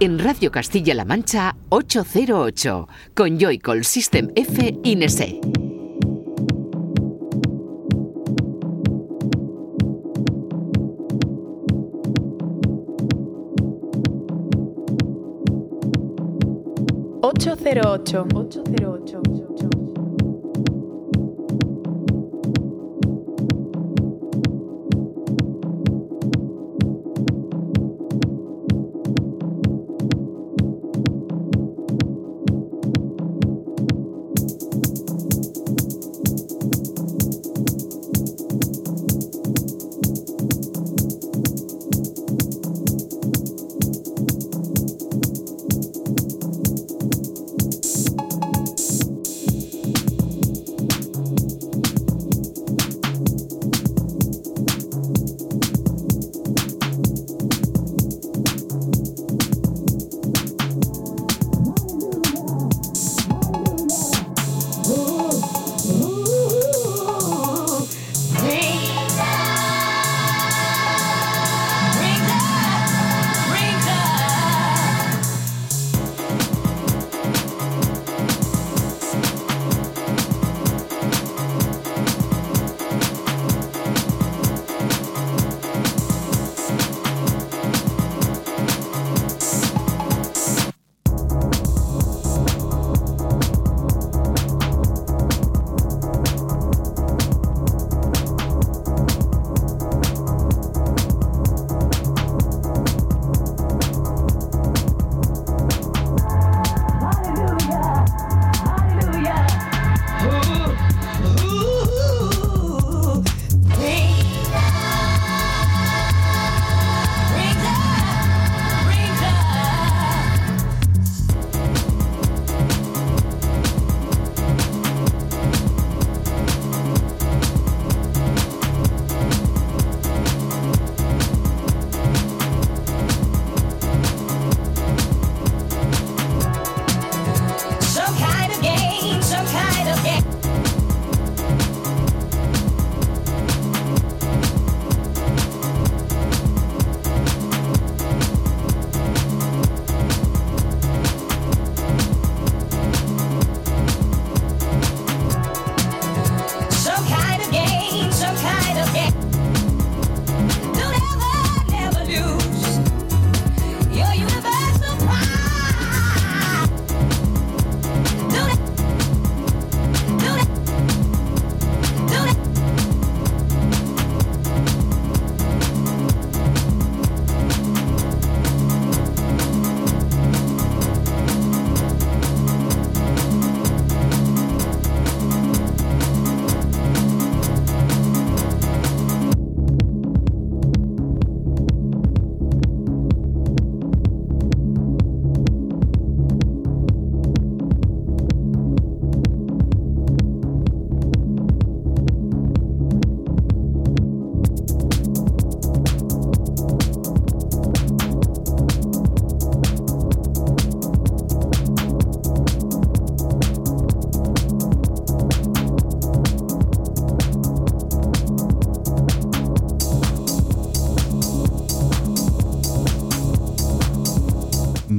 en Radio Castilla-La Mancha 808 con Joycall System F Inese. ...808... 808.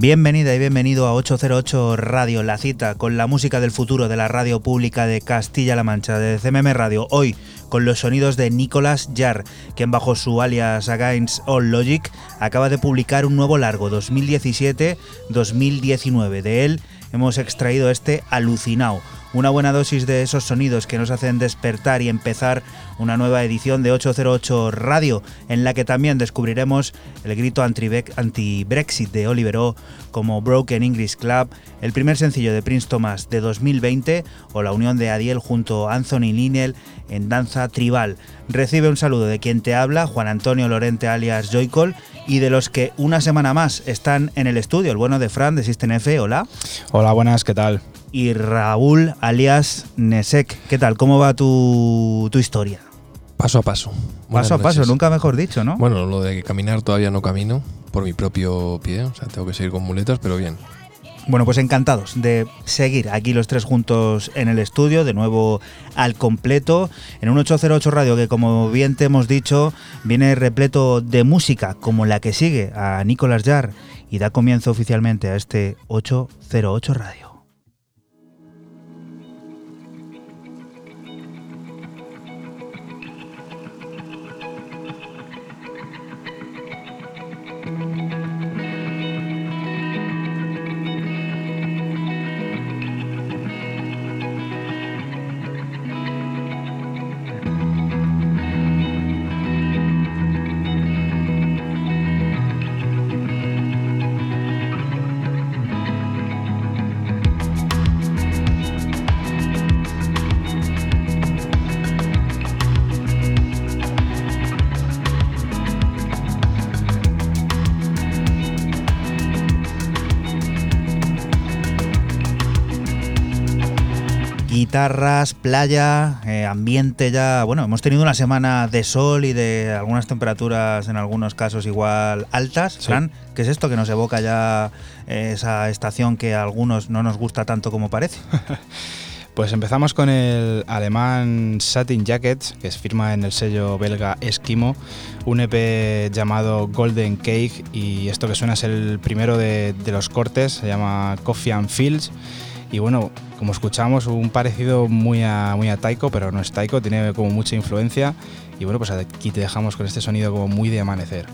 Bienvenida y bienvenido a 808 Radio, la cita con la música del futuro de la radio pública de Castilla-La Mancha, de CMM Radio. Hoy con los sonidos de Nicolas Jarr, quien bajo su alias Against All Logic acaba de publicar un nuevo largo 2017-2019. De él hemos extraído este Alucinao una buena dosis de esos sonidos que nos hacen despertar y empezar una nueva edición de 808 Radio, en la que también descubriremos el grito anti-Brexit de Oliver O, como Broken English Club, el primer sencillo de Prince Thomas de 2020 o la unión de Adiel junto a Anthony Linnell en danza tribal. Recibe un saludo de quien te habla, Juan Antonio Lorente alias Joycol, y de los que una semana más están en el estudio, el bueno de Fran de System. Hola. Hola, buenas, ¿qué tal? Y Raúl alias Nesek. ¿Qué tal? ¿Cómo va tu, historia? Paso a paso. paso a paso, nunca mejor dicho, ¿no? Bueno, lo de caminar todavía no camino por mi propio pie, o sea, tengo que seguir con muletas, pero bien. Bueno, pues encantados de seguir aquí los tres juntos en el estudio, de nuevo al completo, en un 808 Radio que como bien te hemos dicho, viene repleto de música como la que sigue a Nicolás Jar y da comienzo oficialmente a este 808 Radio. Guitarras, playa, eh, ambiente ya. Bueno, hemos tenido una semana de sol y de algunas temperaturas en algunos casos igual altas. Fran, ¿qué es esto que nos evoca ya eh, esa estación que a algunos no nos gusta tanto como parece? Pues empezamos con el alemán Satin Jackets, que es firma en el sello belga Esquimo, un EP llamado Golden Cake y esto que suena es el primero de, de los cortes, se llama Coffee and Fields y bueno, como escuchamos, un parecido muy a, muy a Taiko, pero no es Taiko, tiene como mucha influencia. Y bueno, pues aquí te dejamos con este sonido como muy de amanecer.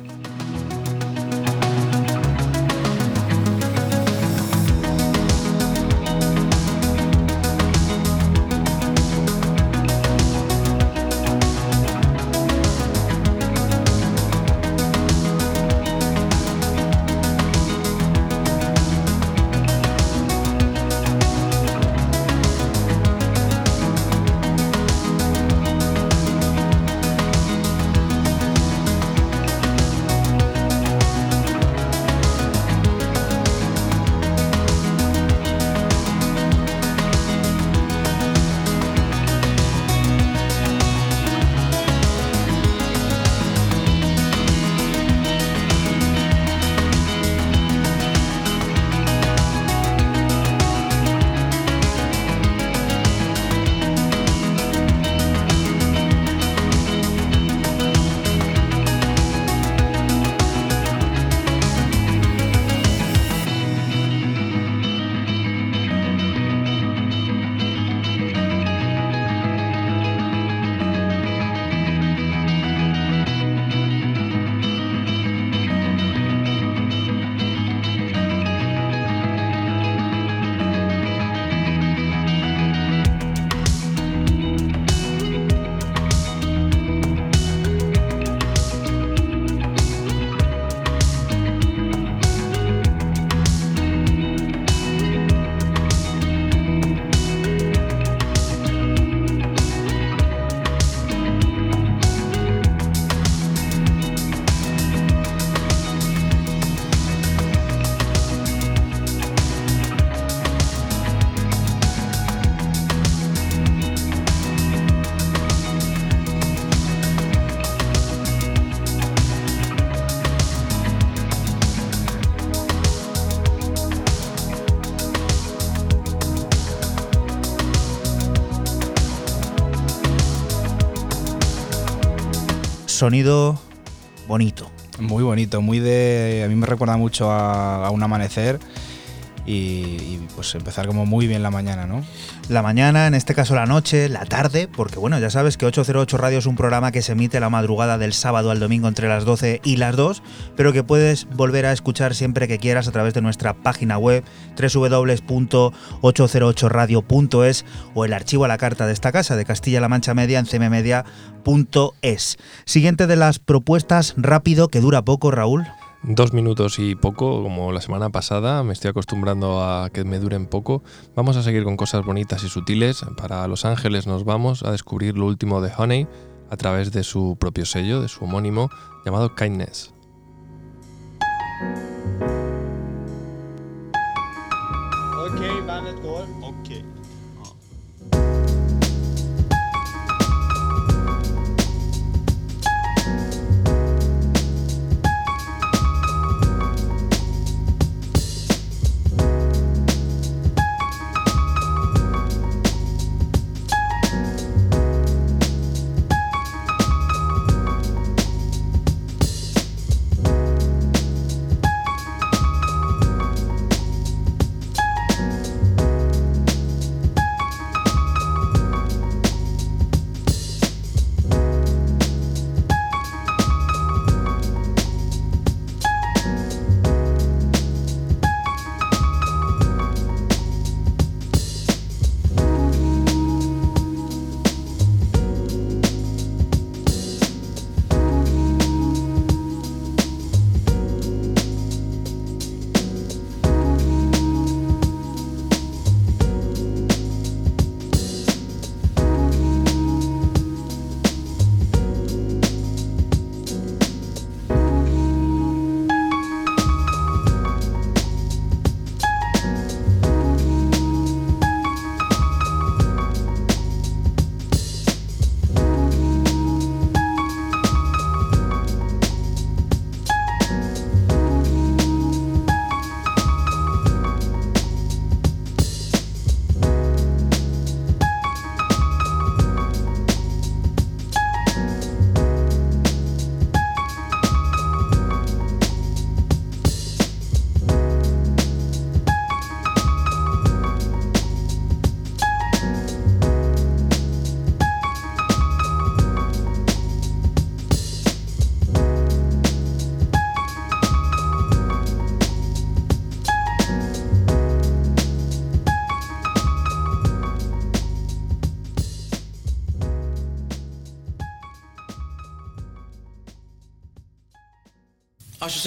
Sonido bonito. Muy bonito, muy de. A mí me recuerda mucho a, un amanecer y, pues empezar como muy bien la mañana, ¿no? La mañana, en este caso la noche, la tarde, porque bueno, ya sabes que 808 Radio es un programa que se emite la madrugada del sábado al domingo entre las 12 y las 2, pero que puedes volver a escuchar siempre que quieras a través de nuestra página web www.808radio.es o el archivo a la carta de esta casa de Castilla-La Mancha Media en cmmedia.es. Siguiente de las propuestas, rápido, que dura poco, Raúl. Dos minutos y poco, como la semana pasada, me estoy acostumbrando a que me duren poco. Vamos a seguir con cosas bonitas y sutiles. Para Los Ángeles nos vamos a descubrir lo último de Honey a través de su propio sello, de su homónimo, llamado Kindness.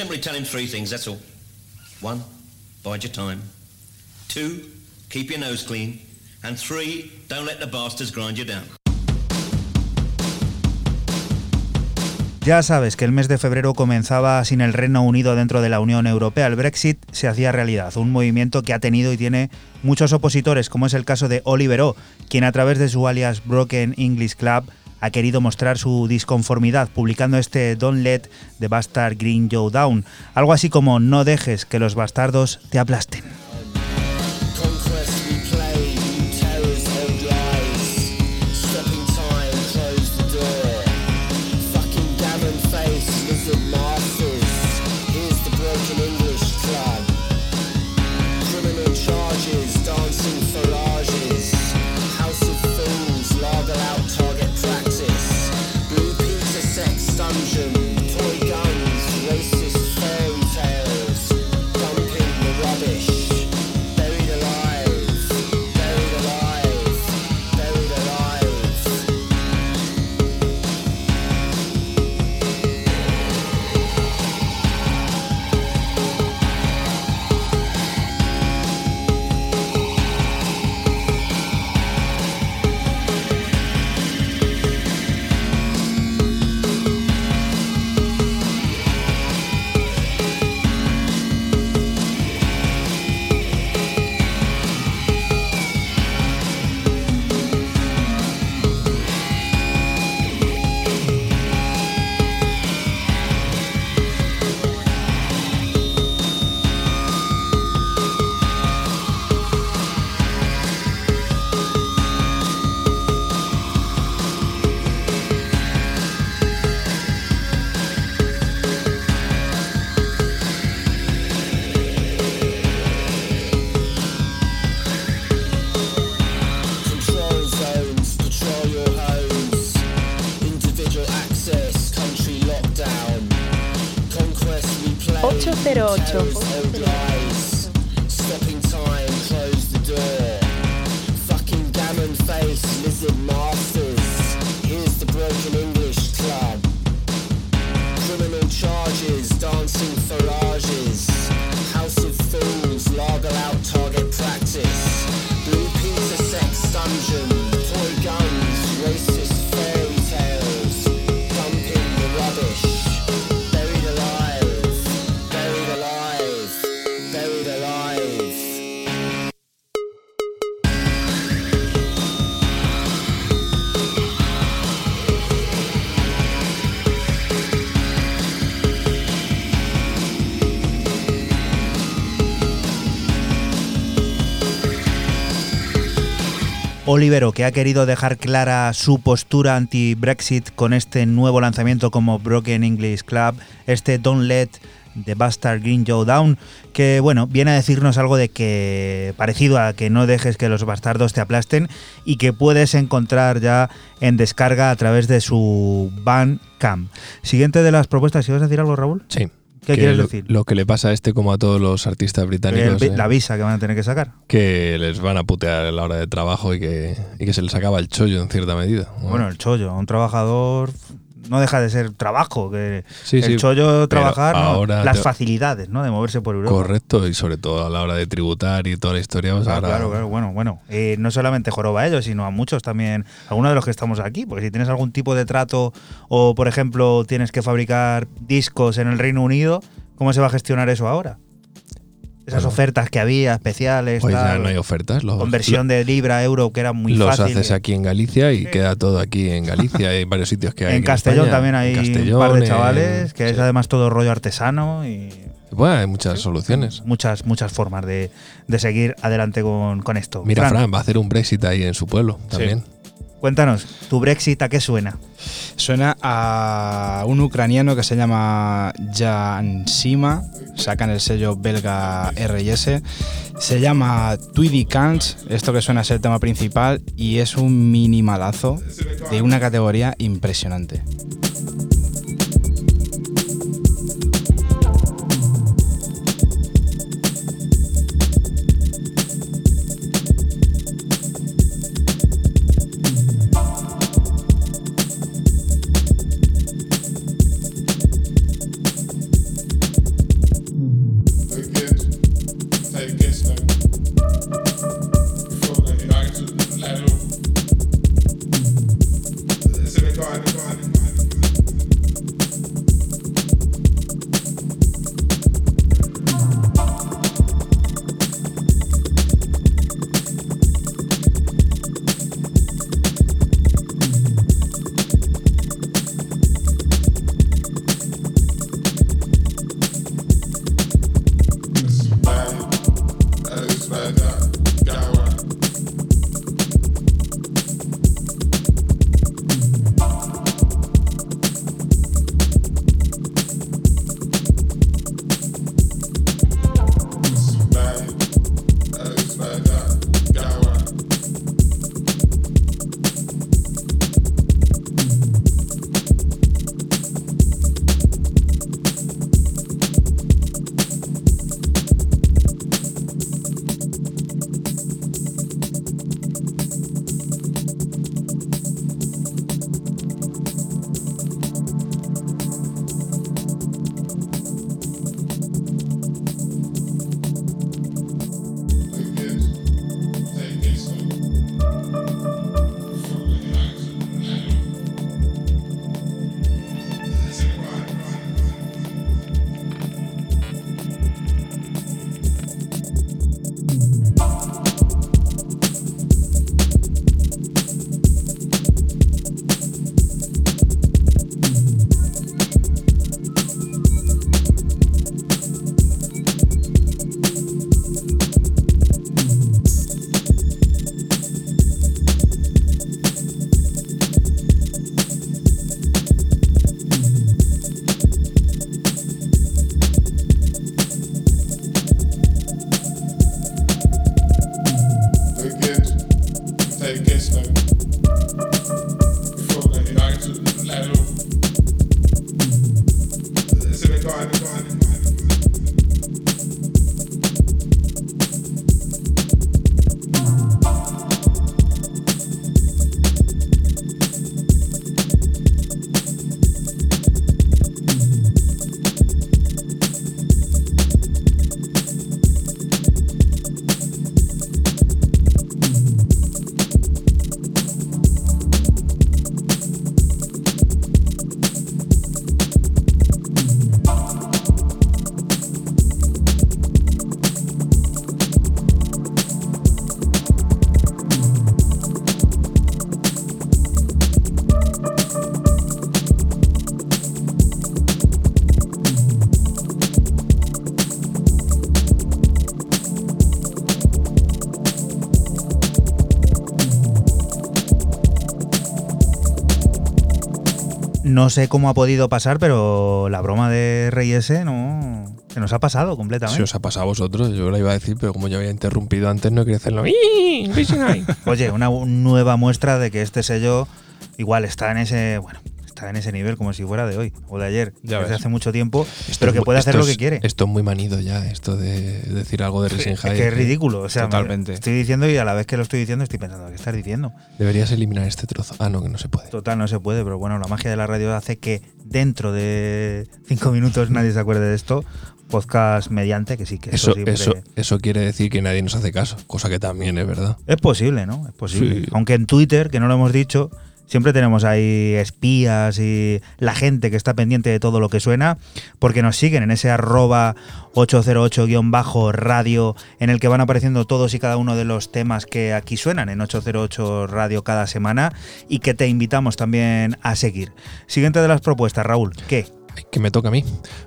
Simply tell him three things, that's all. One, bide your time. Two, keep your nose clean. And three, don't let the bastards grind you down. Ya sabes que el mes de febrero comenzaba sin el Reino Unido dentro de la Unión Europea. El Brexit se hacía realidad, un movimiento que ha tenido y tiene muchos opositores, como es el caso de Oliver O, quien a través de su alias Broken English Club ha querido mostrar su disconformidad publicando este Don't Let the Bastard Green Joe Down, algo así como no dejes que los bastardos te aplasten. Olivero, que ha querido dejar clara su postura anti-Brexit con este nuevo lanzamiento como Broken English Club, este Don't Let the Bastard Green Joe Down, que bueno, viene a decirnos algo de que parecido a que no dejes que los bastardos te aplasten y que puedes encontrar ya en descarga a través de su Bandcamp. Siguiente de las propuestas, ¿si vas a decir algo, Raúl? Sí. ¿Qué quieres decir? Lo que le pasa a este, como a todos los artistas británicos. la visa que van a tener que sacar. Que les van a putear a la hora de trabajo y que, y que se les acaba el chollo en cierta medida. Bueno, el chollo, un trabajador no deja de ser trabajo, que el chollo trabajar, las facilidades ¿no? de moverse por Europa. Correcto, y sobre todo a la hora de tributar y toda la historia. Pues claro, claro, bueno, bueno. Eh, no solamente joroba a ellos, sino a muchos también, algunos de los que estamos aquí, porque si tienes algún tipo de trato o, por ejemplo, tienes que fabricar discos en el Reino Unido, ¿cómo se va a gestionar eso ahora? Esas ofertas que había especiales. Pues ya no hay ofertas. conversión de libra euro, que era muy fácil. Los haces aquí en Galicia y queda todo aquí en Galicia. hay varios sitios que hay. En, Castellón también hay un par de chavales, que es además todo rollo artesano y. Bueno, hay muchas soluciones. Muchas, muchas formas de, seguir adelante con, esto. Mira, Fran, va a hacer un Brexit ahí en su pueblo también. Cuéntanos, ¿tu Brexit a qué suena? Suena a un ucraniano que se llama Jan Sima, sacan el sello belga RS. Se llama Tweedy Cans, esto que suena a ser el tema principal, y es un minimalazo de una categoría impresionante. No sé cómo ha podido pasar, pero la broma de Rey S no se nos ha pasado completamente. Si os ha pasado a vosotros, yo la iba a decir, pero como ya había interrumpido antes, no quería hacerlo. Oye, una nueva muestra de que este sello igual está en ese, bueno, está en ese nivel como si fuera de hoy o de ayer, Ya desde ves. hace mucho tiempo, Esto pero es que puede hacer lo que es- quiere. Esto es muy manido ya, esto de decir algo de Rising Es High. que es ridículo, o sea, me- Totalmente. estoy diciendo y a la vez que lo estoy diciendo estoy pensando, ¿qué estás diciendo? Deberías eliminar este trozo. Ah, no, que no se puede. Total, no se puede, pero bueno, la magia de la radio hace que dentro de cinco minutos nadie se acuerde de esto. Podcast mediante, que sí, que eso, Eso, siempre- eso, eso quiere decir que nadie nos hace caso, cosa que también es verdad. Es posible, ¿no? Es posible. Sí. Aunque en Twitter, que no lo hemos dicho, siempre tenemos ahí espías y la gente que está pendiente de todo lo que suena, porque nos siguen en ese arroba 808-radio en el que van apareciendo todos y cada uno de los temas que aquí suenan en 808 Radio cada semana y que te invitamos también a seguir. Siguiente de las propuestas, Raúl, ¿qué? Que me toca a mí.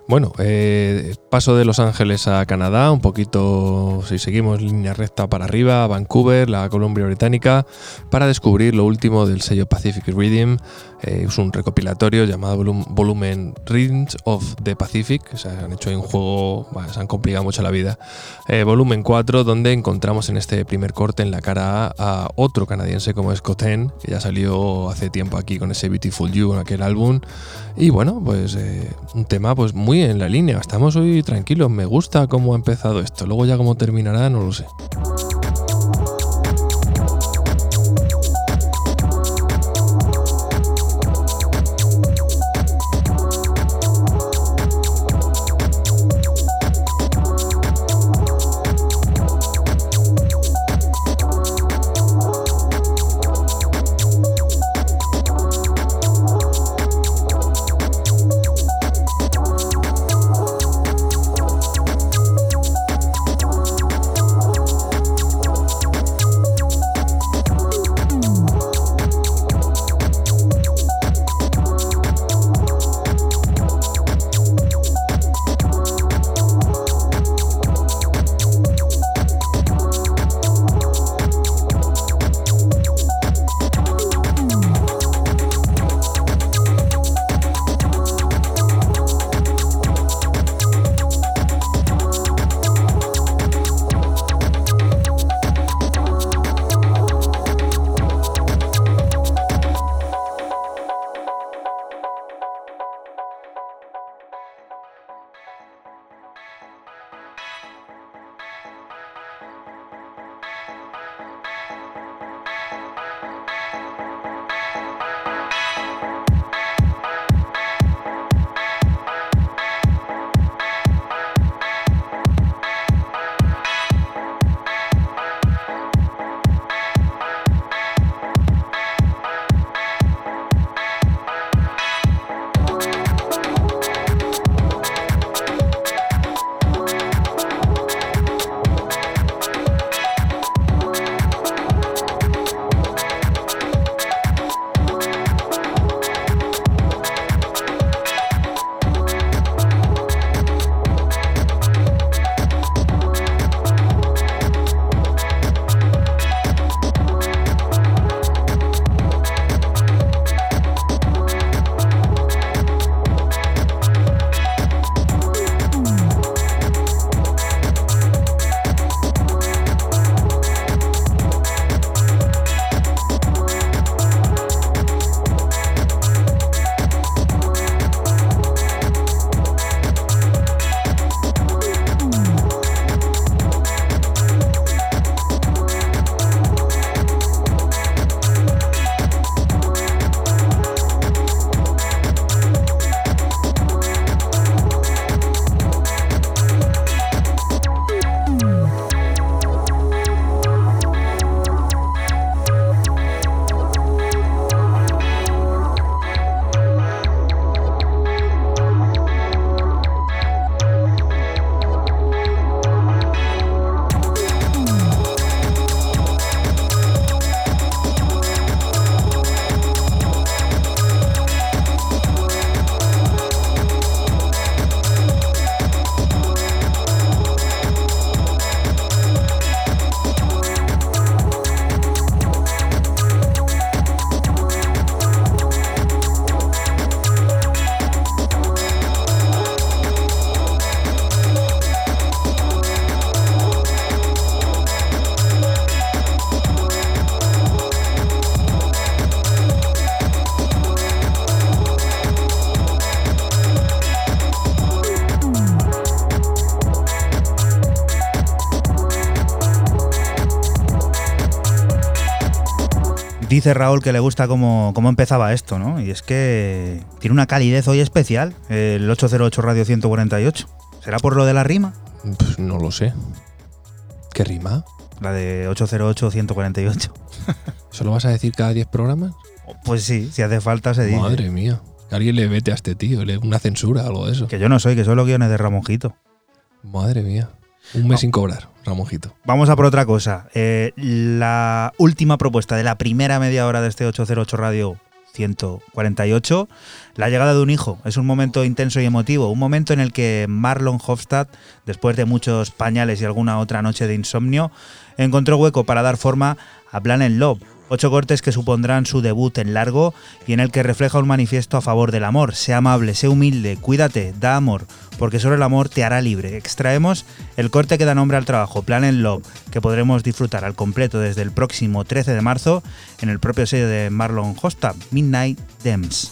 Bueno, eh, paso de Los Ángeles a Canadá, un poquito, si seguimos línea recta para arriba, Vancouver, la Columbia Británica, para descubrir lo último del sello Pacific Rhythm. Eh, es un recopilatorio llamado volum- Volumen Rhythms of the Pacific. O sea, han hecho un juego, se han complicado mucho la vida. Eh, volumen 4, donde encontramos en este primer corte en la cara A a otro canadiense como Scott Henn, que ya salió hace tiempo aquí con ese Beautiful You en aquel álbum. Y bueno, pues eh, un tema pues muy en la línea. Estamos hoy tranquilos, me gusta cómo ha empezado esto. Luego ya cómo terminará, no lo sé. Dice Raúl que le gusta cómo, cómo empezaba esto, ¿no? Y es que tiene una calidez hoy especial, el 808 Radio 148. ¿Será por lo de la rima? Pues no lo sé. ¿Qué rima? La de 808 148. ¿Solo vas a decir cada 10 programas? Pues sí, si hace falta se dice. Madre mía. Que alguien le vete a este tío, le- una censura, algo de eso. Que yo no soy, que soy los guiones de Ramonjito. Madre mía. Un mes sin cobrar, Ramonjito. Vamos a por otra cosa. Eh, la última propuesta de la primera media hora de este 808 Radio 148, la llegada de un hijo. Es un momento intenso y emotivo, un momento en el que Marlon Hofstad, después de muchos pañales y alguna otra noche de insomnio, encontró hueco para dar forma a Planet Love. Ocho cortes que supondrán su debut en largo y en el que refleja un manifiesto a favor del amor. Sé amable, sé humilde, cuídate, da amor, porque solo el amor te hará libre. Extraemos el corte que da nombre al trabajo, Planet Love, que podremos disfrutar al completo desde el próximo 13 de marzo en el propio sello de Marlon Hofstad, Midnight Dems.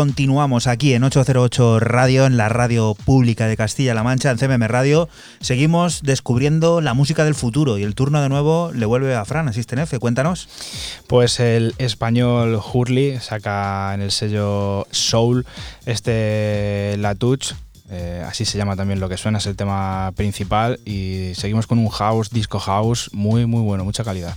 Continuamos aquí en 808 Radio, en la radio pública de Castilla-La Mancha, en CMM Radio. Seguimos descubriendo la música del futuro y el turno de nuevo le vuelve a Fran, Asisten F. Cuéntanos. Pues el español Hurley saca en el sello Soul este La Touch. eh, así se llama también lo que suena, es el tema principal. Y seguimos con un house, disco house, muy, muy bueno, mucha calidad.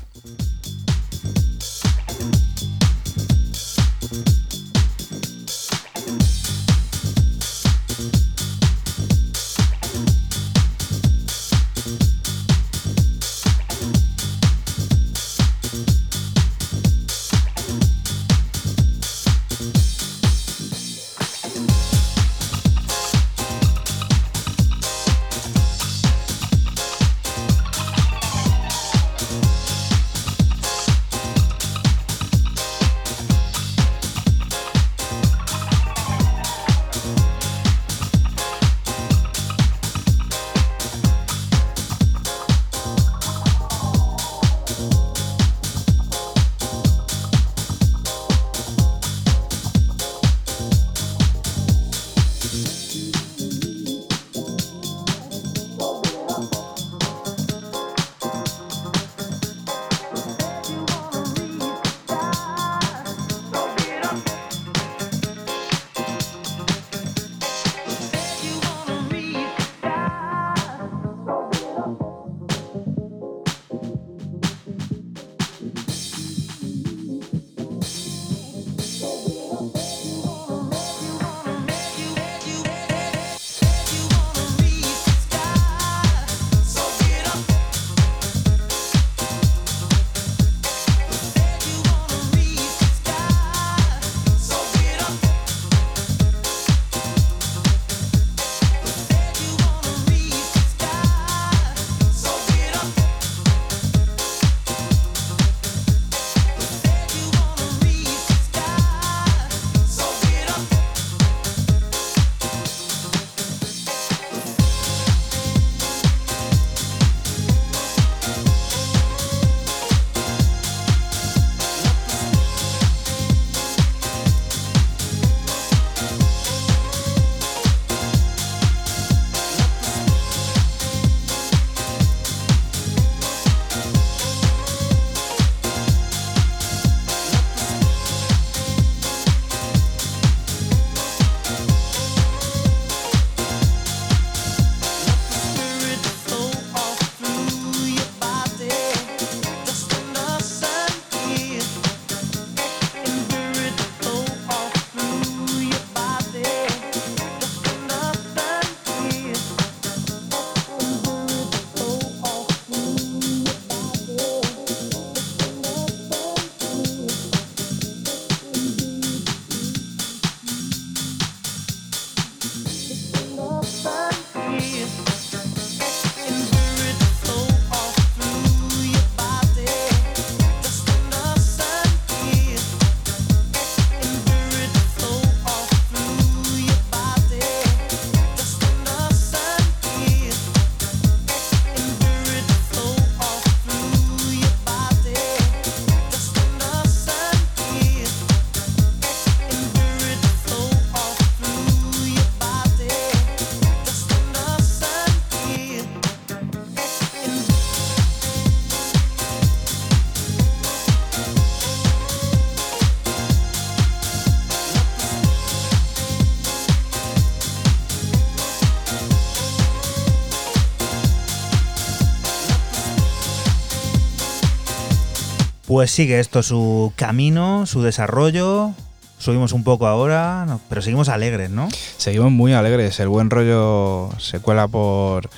Pues sigue esto su camino, su desarrollo. Subimos un poco ahora, pero seguimos alegres, ¿no? Seguimos muy alegres, el buen rollo se cuela por,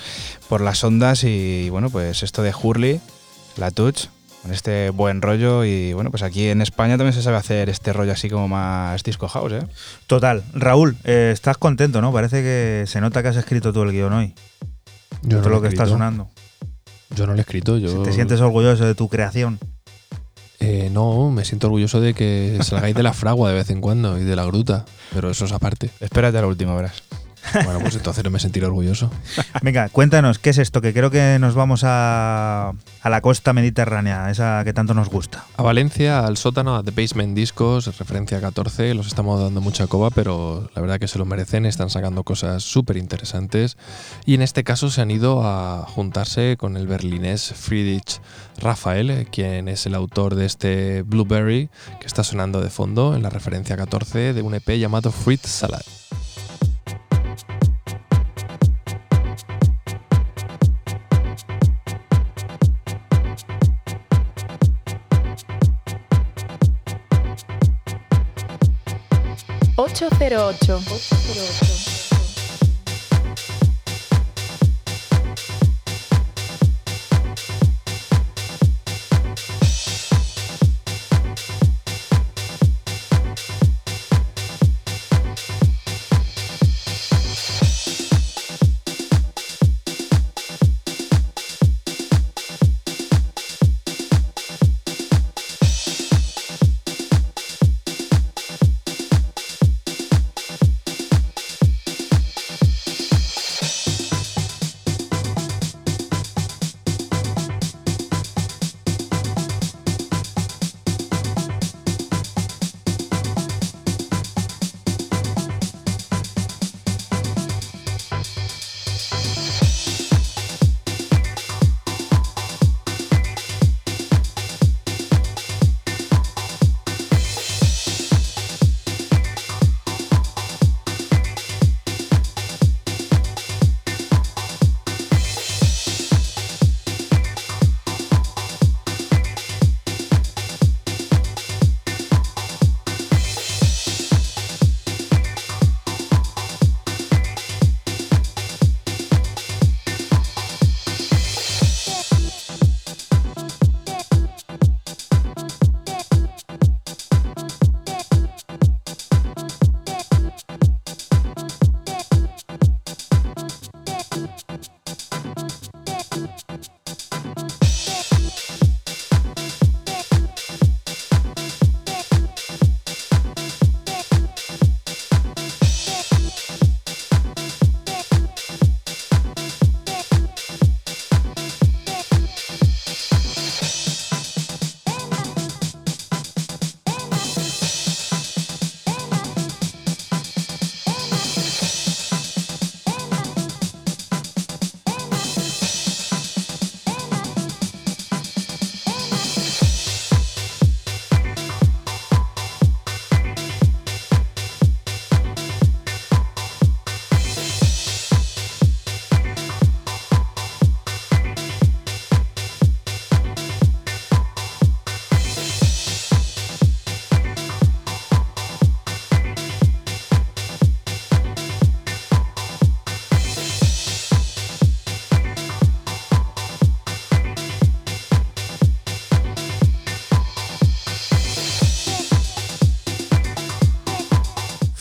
por las ondas y bueno, pues esto de Hurley, la Touch, con este buen rollo y bueno, pues aquí en España también se sabe hacer este rollo así como más disco house, ¿eh? Total. Raúl, eh, estás contento, ¿no? Parece que se nota que has escrito todo el guion hoy. Yo todo no lo que está escrito. sonando. Yo no lo he escrito, yo... ¿Te sientes orgulloso de tu creación? Eh, no, me siento orgulloso de que salgáis de la fragua de vez en cuando y de la gruta, pero eso es aparte. Espérate a la última, verás. Bueno, pues entonces no me sentiré orgulloso. Venga, cuéntanos, ¿qué es esto? Que creo que nos vamos a, a la costa mediterránea, esa que tanto nos gusta. A Valencia, al sótano, a The Basement Discos, referencia 14, los estamos dando mucha coba, pero la verdad que se lo merecen, están sacando cosas súper interesantes. Y en este caso se han ido a juntarse con el berlinés Friedrich Raphael, eh, quien es el autor de este Blueberry, que está sonando de fondo en la referencia 14 de un EP llamado Fruit Salad. 808. 808.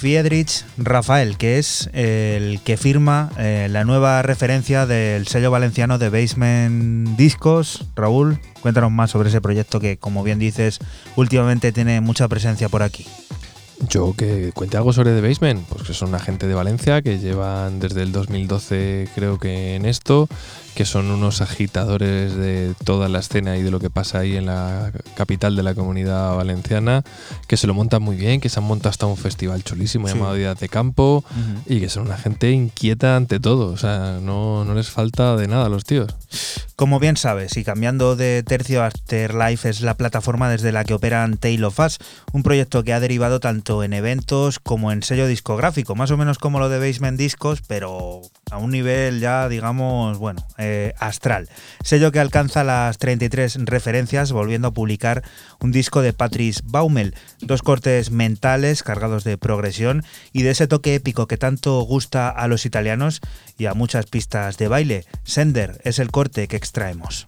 Friedrich Rafael, que es el que firma eh, la nueva referencia del sello valenciano de Basement Discos. Raúl, cuéntanos más sobre ese proyecto que, como bien dices, últimamente tiene mucha presencia por aquí. Yo que cuente algo sobre The Basement, pues que son una gente de Valencia que llevan desde el 2012 creo que en esto, que son unos agitadores de toda la escena y de lo que pasa ahí en la capital de la comunidad valenciana, que se lo montan muy bien, que se han montado hasta un festival chulísimo Sí. llamado Días de Campo y que son una gente inquieta ante todo, o sea, no, no les falta de nada a los tíos. Como bien sabes, y cambiando de tercio, Afterlife es la plataforma desde la que operan Tale of Us, un proyecto que ha derivado tanto en eventos como en sello discográfico, más o menos como lo de Basement Discos, pero a un nivel ya, digamos, bueno, eh, Astral, sello que alcanza las 33 referencias, volviendo a publicar un disco de Patrice Baumel, dos cortes mentales cargados de progresión y de ese toque épico que tanto gusta a los italianos y a muchas pistas de baile. Sender es el corte que extraemos.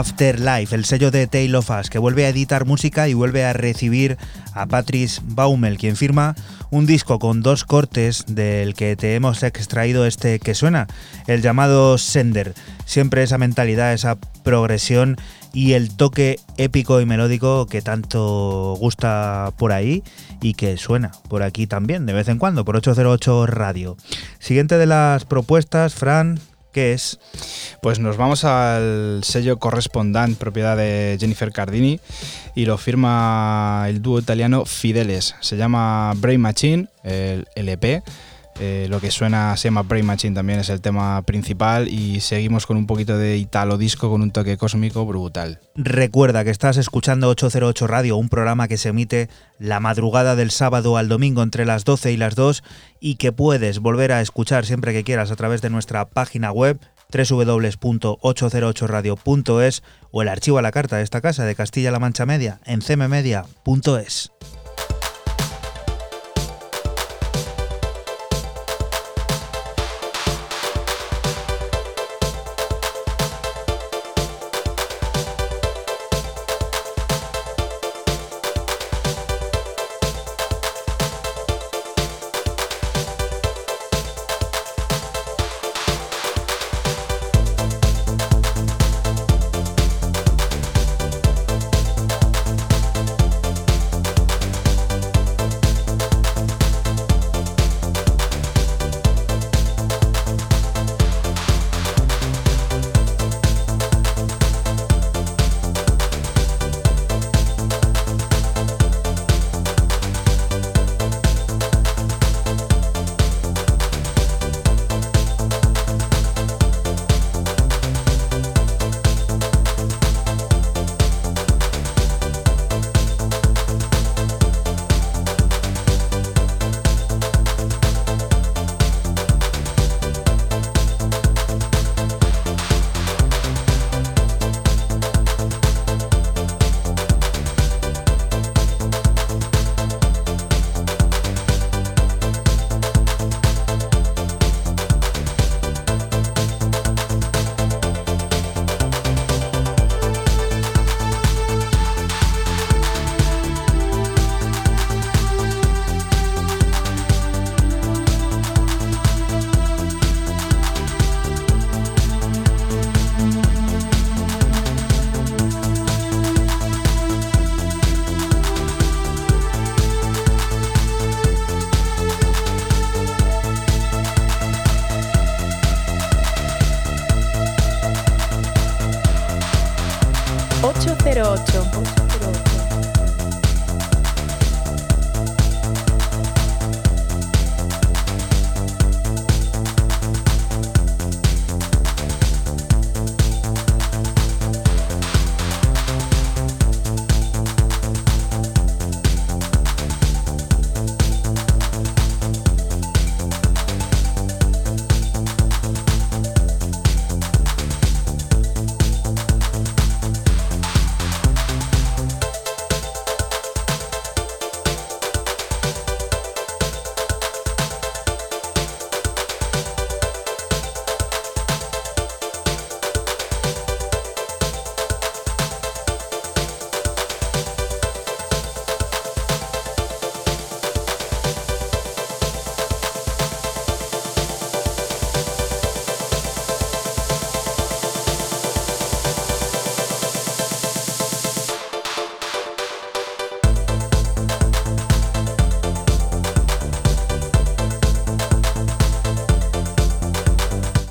Afterlife, el sello de Tale of Us, que vuelve a editar música y vuelve a recibir a Patrice Baumel, quien firma un disco con dos cortes del que te hemos extraído este que suena, el llamado Sender. Siempre esa mentalidad, esa progresión y el toque épico y melódico que tanto gusta por ahí y que suena por aquí también de vez en cuando por 808 Radio. Siguiente de las propuestas, Fran, ¿qué es? Pues nos vamos al sello correspondant, propiedad de Jennifer Cardini, y lo firma el dúo italiano Fideles. Se llama Brain Machine, el LP. Eh, lo que suena se llama Brain Machine también es el tema principal y seguimos con un poquito de italo disco con un toque cósmico brutal. Recuerda que estás escuchando 808 Radio, un programa que se emite la madrugada del sábado al domingo entre las 12 y las 2 y que puedes volver a escuchar siempre que quieras a través de nuestra página web www.808radio.es o el archivo a la carta de esta casa de Castilla-La Mancha Media en cmmedia.es.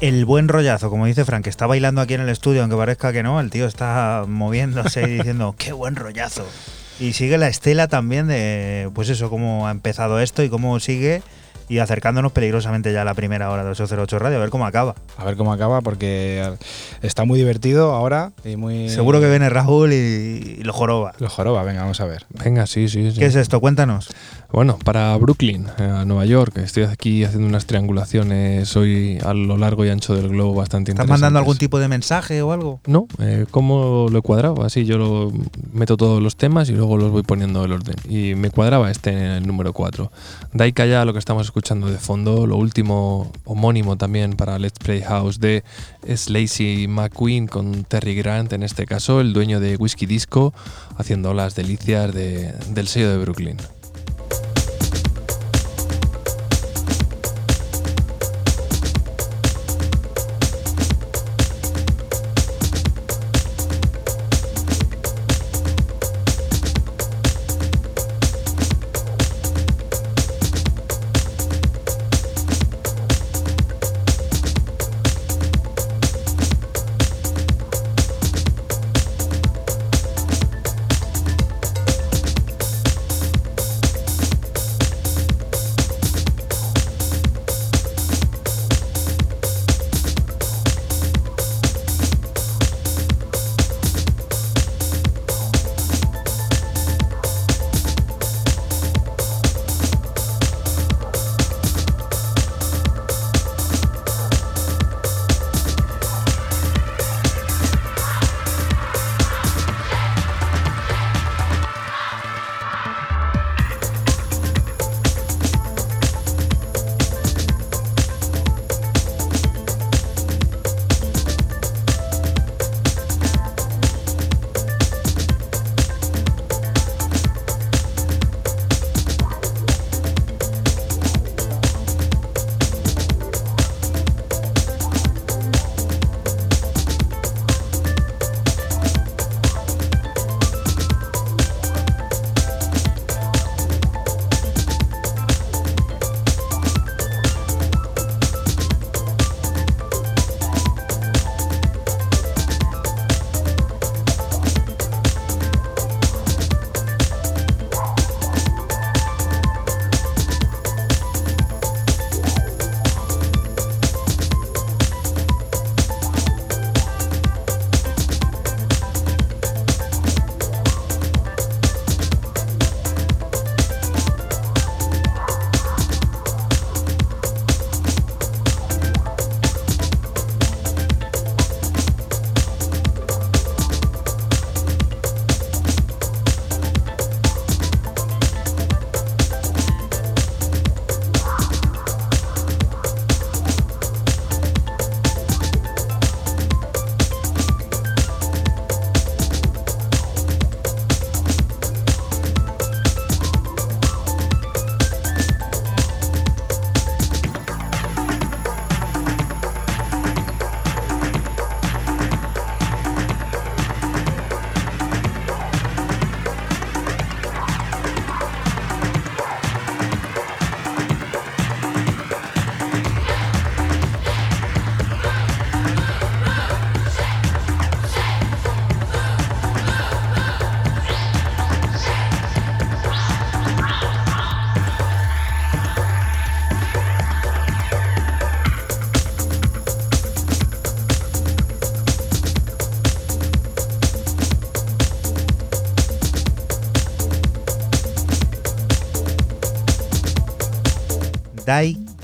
el buen rollazo, como dice Frank, que está bailando aquí en el estudio, aunque parezca que no, el tío está moviéndose y diciendo, qué buen rollazo. Y sigue la estela también de, pues eso, cómo ha empezado esto y cómo sigue y acercándonos peligrosamente ya a la primera hora de 808 Radio, a ver cómo acaba. A ver cómo acaba, porque está muy divertido ahora y muy. Seguro que viene Raúl y, lo joroba. Lo joroba, venga, vamos a ver. Venga, sí, sí, sí. ¿Qué es esto? Cuéntanos. Bueno, para Brooklyn, eh, a Nueva York, estoy aquí haciendo unas triangulaciones hoy a lo largo y ancho del globo bastante ¿Estás mandando algún tipo de mensaje o algo? No, eh, ¿cómo lo he cuadrado? Así yo lo meto todos los temas y luego los voy poniendo en orden. Y me cuadraba este en el número 4. Daika ya lo que estamos escuchando de fondo, lo último homónimo también para Let's Play House de Slacy McQueen con Terry Grant, en este caso, el dueño de Whiskey Disco, haciendo las delicias del sello de Brooklyn.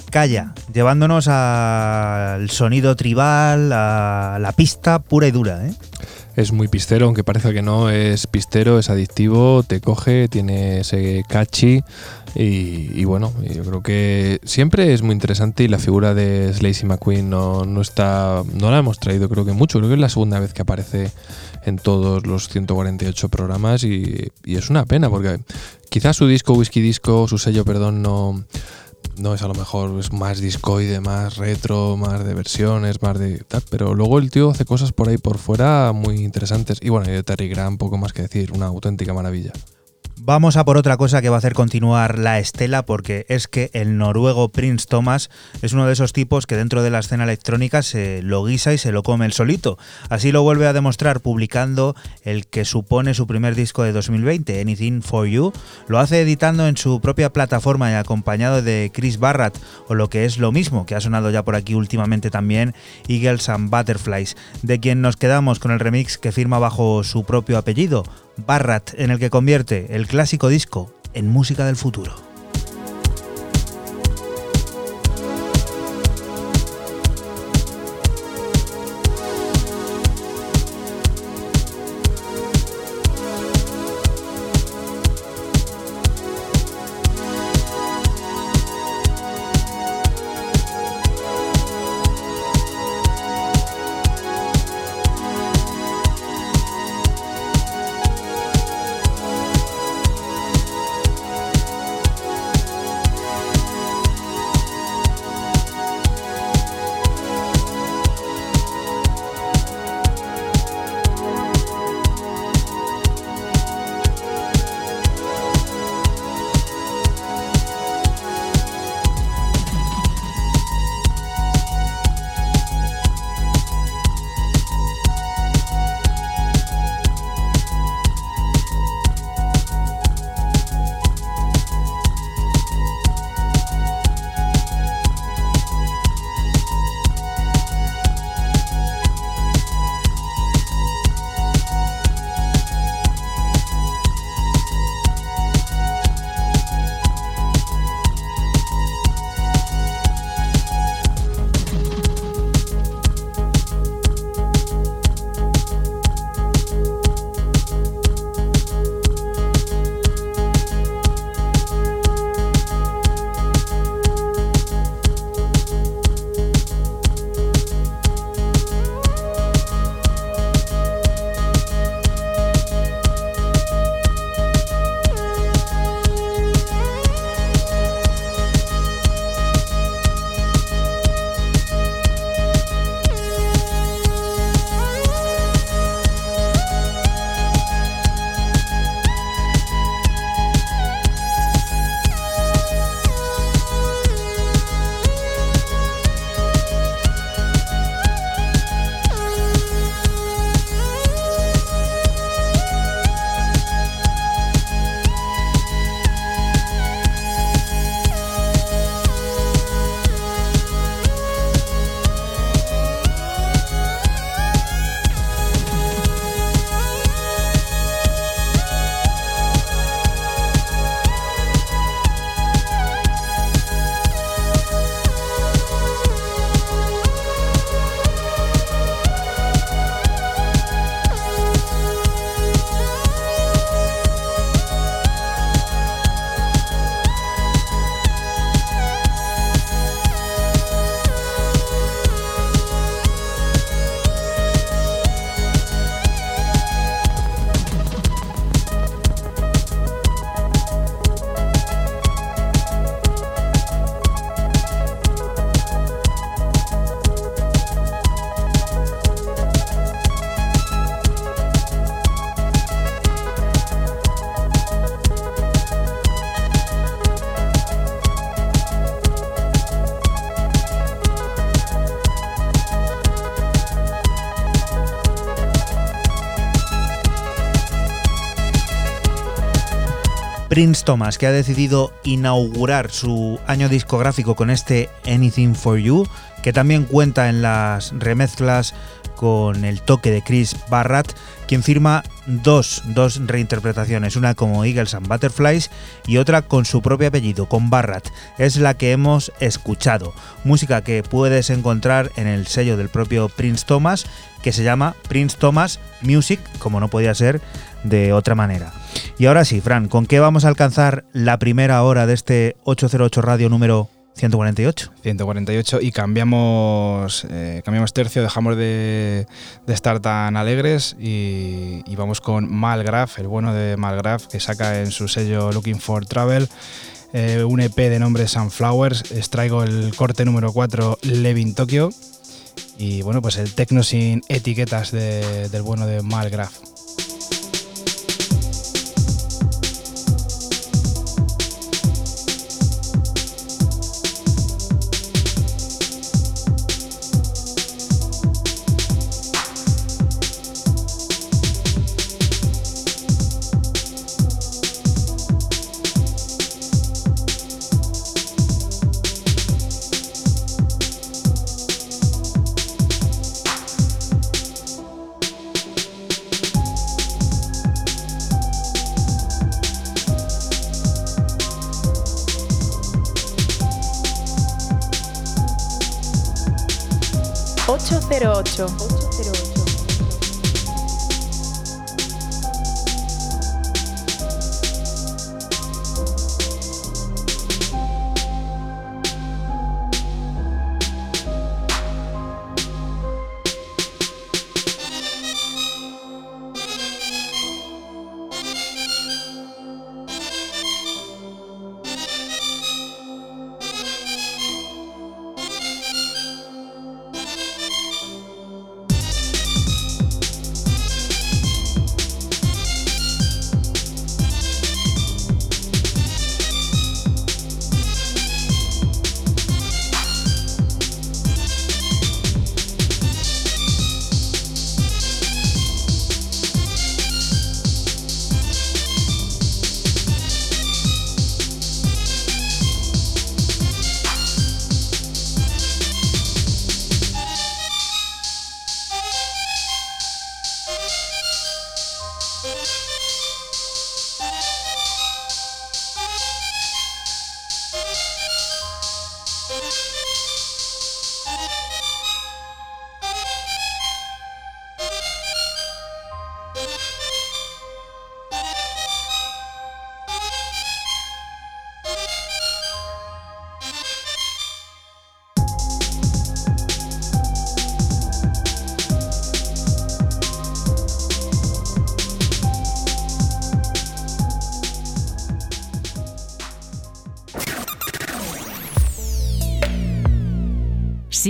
Calla, llevándonos al sonido tribal, a la pista pura y dura. ¿eh? Es muy pistero, aunque parece que no, es pistero, es adictivo, te coge, tiene ese catchy y, bueno, yo creo que siempre es muy interesante y la figura de Slacy McQueen no, no, está, no la hemos traído creo que mucho, creo que es la segunda vez que aparece en todos los 148 programas y, y es una pena porque quizás su disco, Whisky Disco, su sello, perdón, no no es a lo mejor es más discoide, más retro, más de versiones, más de tal, pero luego el tío hace cosas por ahí por fuera muy interesantes. Y bueno, y de Terry Graham, poco más que decir, una auténtica maravilla. Vamos a por otra cosa que va a hacer continuar la estela porque es que el noruego Prince Thomas es uno de esos tipos que dentro de la escena electrónica se lo guisa y se lo come el solito. Así lo vuelve a demostrar publicando el que supone su primer disco de 2020, Anything for You. Lo hace editando en su propia plataforma y acompañado de Chris Barrett o lo que es lo mismo que ha sonado ya por aquí últimamente también Eagles and Butterflies, de quien nos quedamos con el remix que firma bajo su propio apellido, Barrat, en el que convierte el clásico disco en música del futuro. Prince Thomas, que ha decidido inaugurar su año discográfico con este Anything for You, que también cuenta en las remezclas con el toque de Chris Barrett, quien firma dos, dos reinterpretaciones, una como Eagles and Butterflies y otra con su propio apellido, con Barrett. Es la que hemos escuchado, música que puedes encontrar en el sello del propio Prince Thomas, que se llama Prince Thomas Music, como no podía ser de otra manera. Y ahora sí, Fran, ¿con qué vamos a alcanzar la primera hora de este 808 Radio número 148. 148 y cambiamos, eh, cambiamos tercio, dejamos de, estar tan alegres y, vamos con Malgraph, el bueno de Malgraph, que saca en su sello Looking for Travel eh, un EP de nombre Sunflowers. Extraigo el corte número 4, Levin Tokyo. Y bueno, pues el techno sin etiquetas del bueno de Malgraph.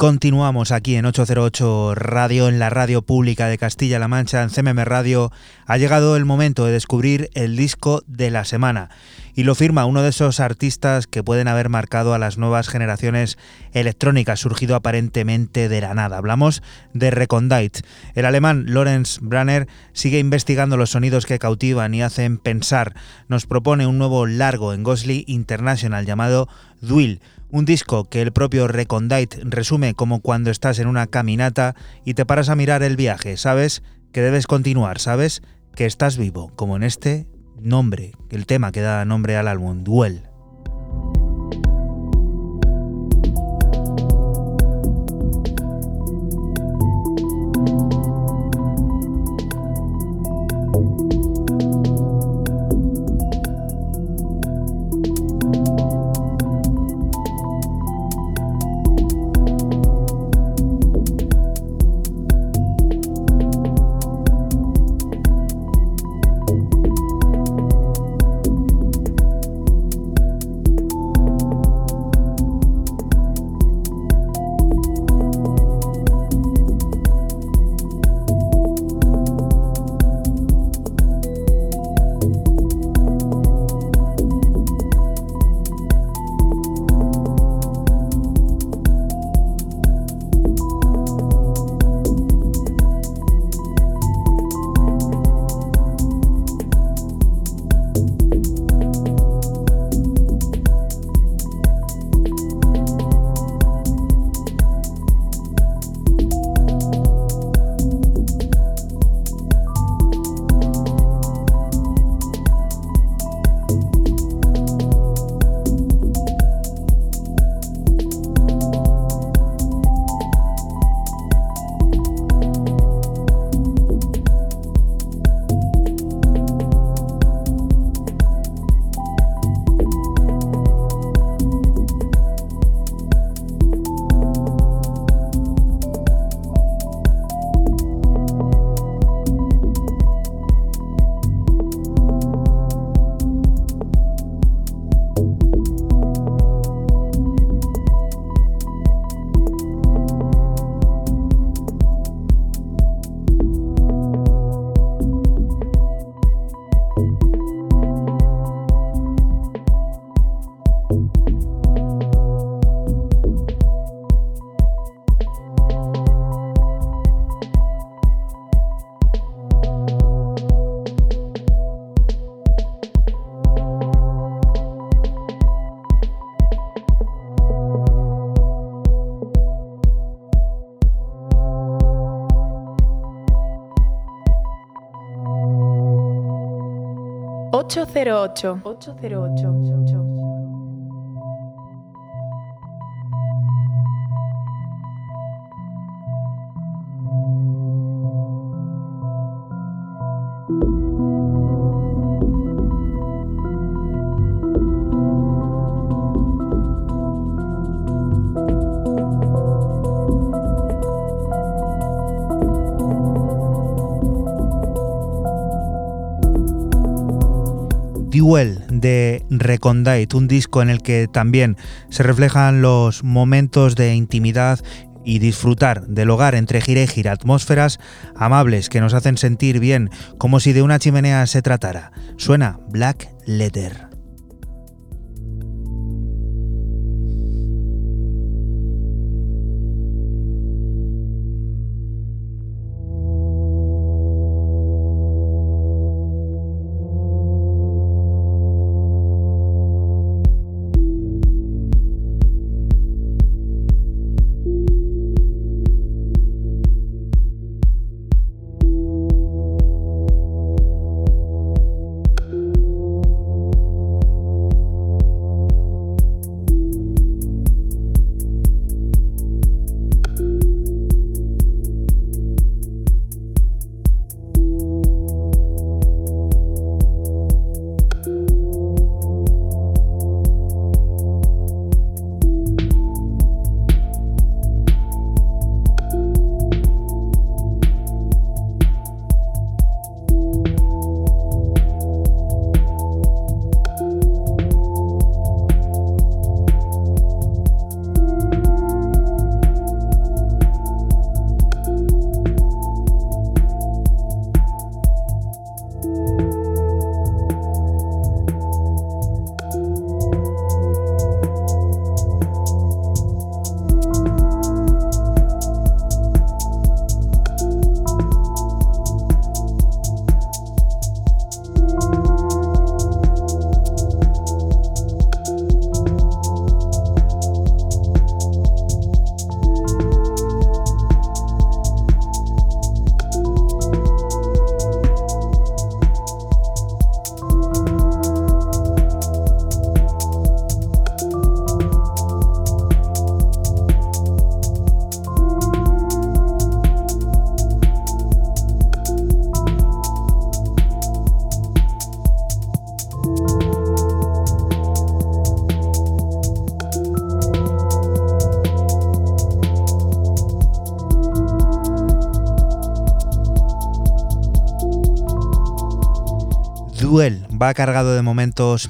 continuamos aquí en 808 Radio, en la radio pública de Castilla-La Mancha, en CMM Radio. Ha llegado el momento de descubrir el disco de la semana. Y lo firma uno de esos artistas que pueden haber marcado a las nuevas generaciones electrónicas, surgido aparentemente de la nada. Hablamos de Recondite. El alemán Lorenz Branner sigue investigando los sonidos que cautivan y hacen pensar. Nos propone un nuevo largo en Gosley International llamado Duil un disco que el propio Recondite resume como cuando estás en una caminata y te paras a mirar el viaje, sabes que debes continuar, sabes que estás vivo, como en este nombre, el tema que da nombre al álbum, Duel. 808. 808. De Recondite, un disco en el que también se reflejan los momentos de intimidad y disfrutar del hogar entre gira atmósferas amables que nos hacen sentir bien, como si de una chimenea se tratara. Suena Black Letter.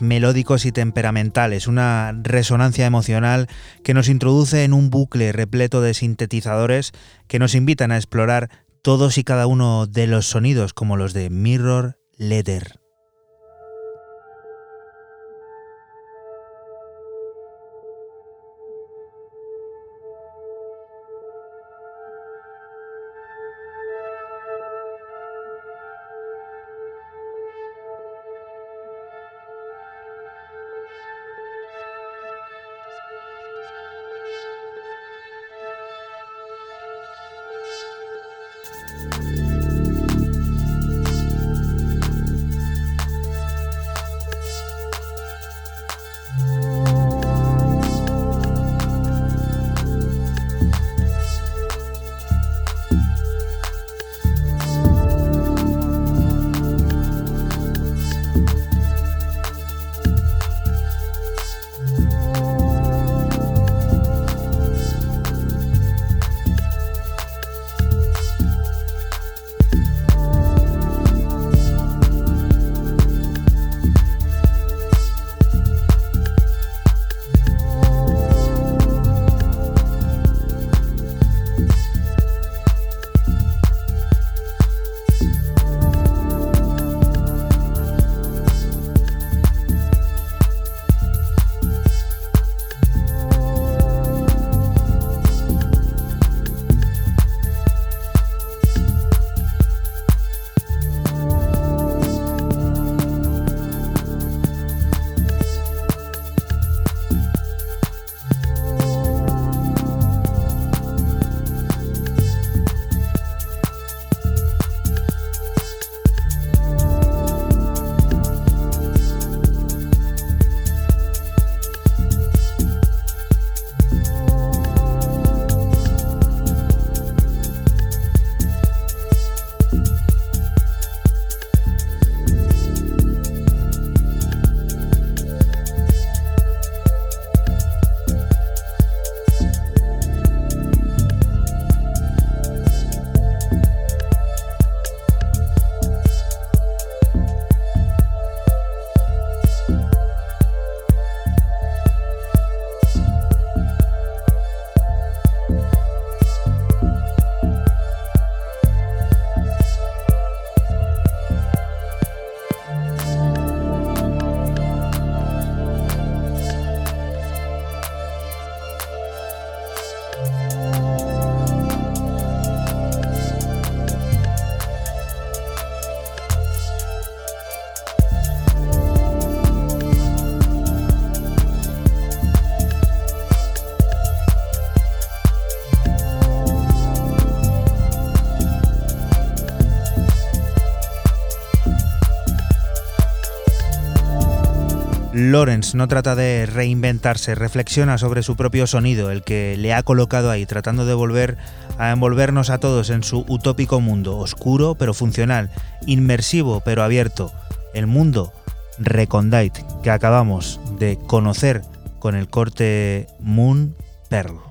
Melódicos y temperamentales, una resonancia emocional que nos introduce en un bucle repleto de sintetizadores que nos invitan a explorar todos y cada uno de los sonidos como los de Mirror Letter. Lawrence no trata de reinventarse, reflexiona sobre su propio sonido, el que le ha colocado ahí, tratando de volver a envolvernos a todos en su utópico mundo, oscuro pero funcional, inmersivo pero abierto, el mundo Recondite que acabamos de conocer con el corte Moon Pearl.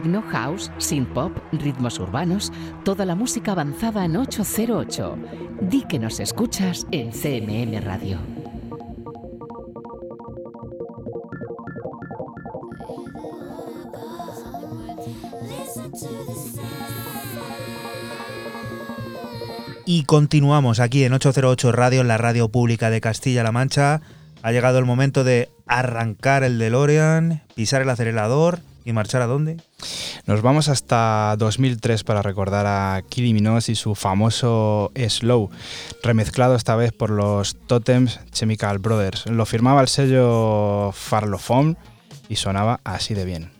Techno House, Synth Pop, ritmos urbanos, toda la música avanzada en 808. Di que nos escuchas en CMM Radio. Y continuamos aquí en 808 Radio, en la radio pública de Castilla-La Mancha. Ha llegado el momento de arrancar el DeLorean, pisar el acelerador y marchar a dónde? Nos vamos hasta 2003 para recordar a Kylie Minogue y su famoso Slow, remezclado esta vez por los Totems Chemical Brothers. Lo firmaba el sello Farlophone y sonaba así de bien.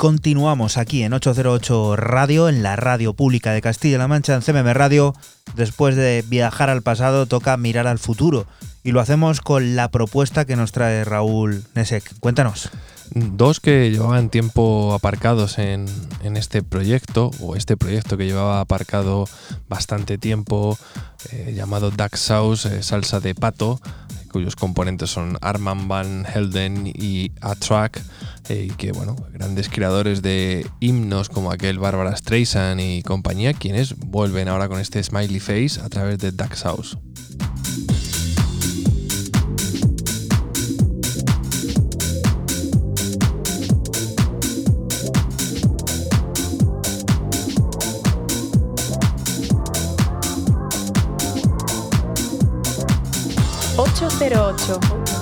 Continuamos aquí en 808 Radio, en la radio pública de Castilla-La Mancha, en CMM Radio. Después de viajar al pasado, toca mirar al futuro. Y lo hacemos con la propuesta que nos trae Raúl Nesek. Cuéntanos. Dos que llevaban tiempo aparcados en, este proyecto, o este proyecto que llevaba aparcado bastante tiempo, eh, llamado Duck Sauce, eh, salsa de pato, cuyos componentes son Arman Van Helden y A-Track, eh, que bueno, grandes creadores de himnos como aquel Barbara Streisand y compañía, quienes vuelven ahora con este smiley face a través de Duck House. 808.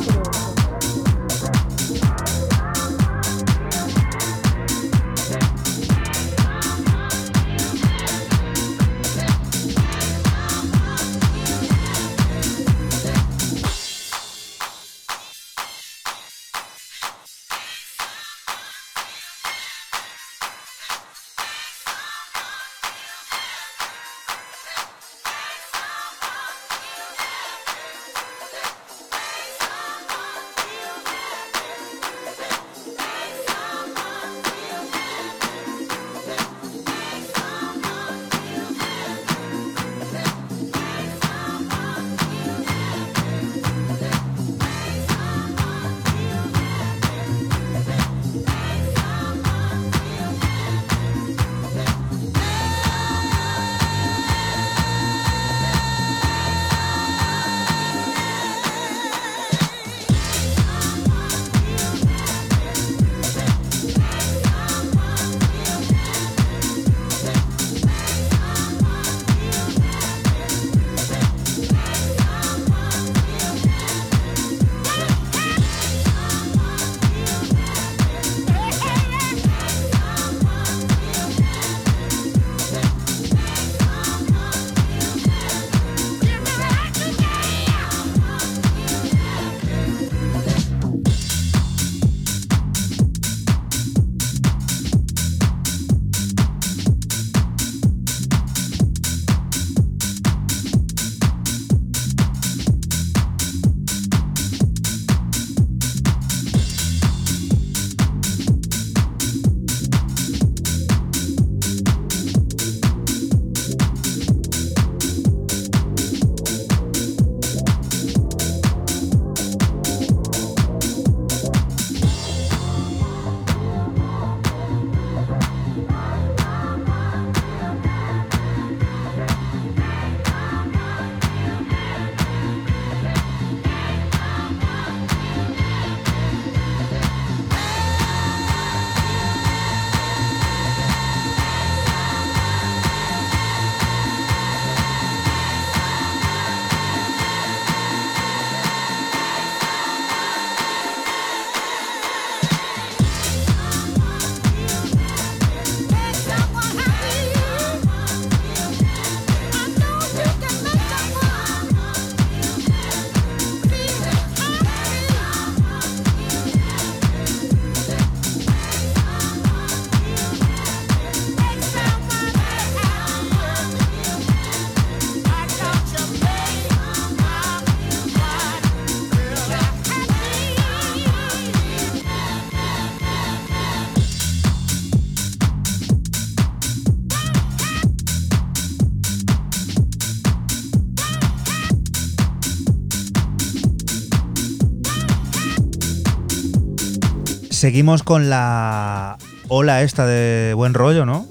Seguimos con la ola esta de buen rollo, ¿no?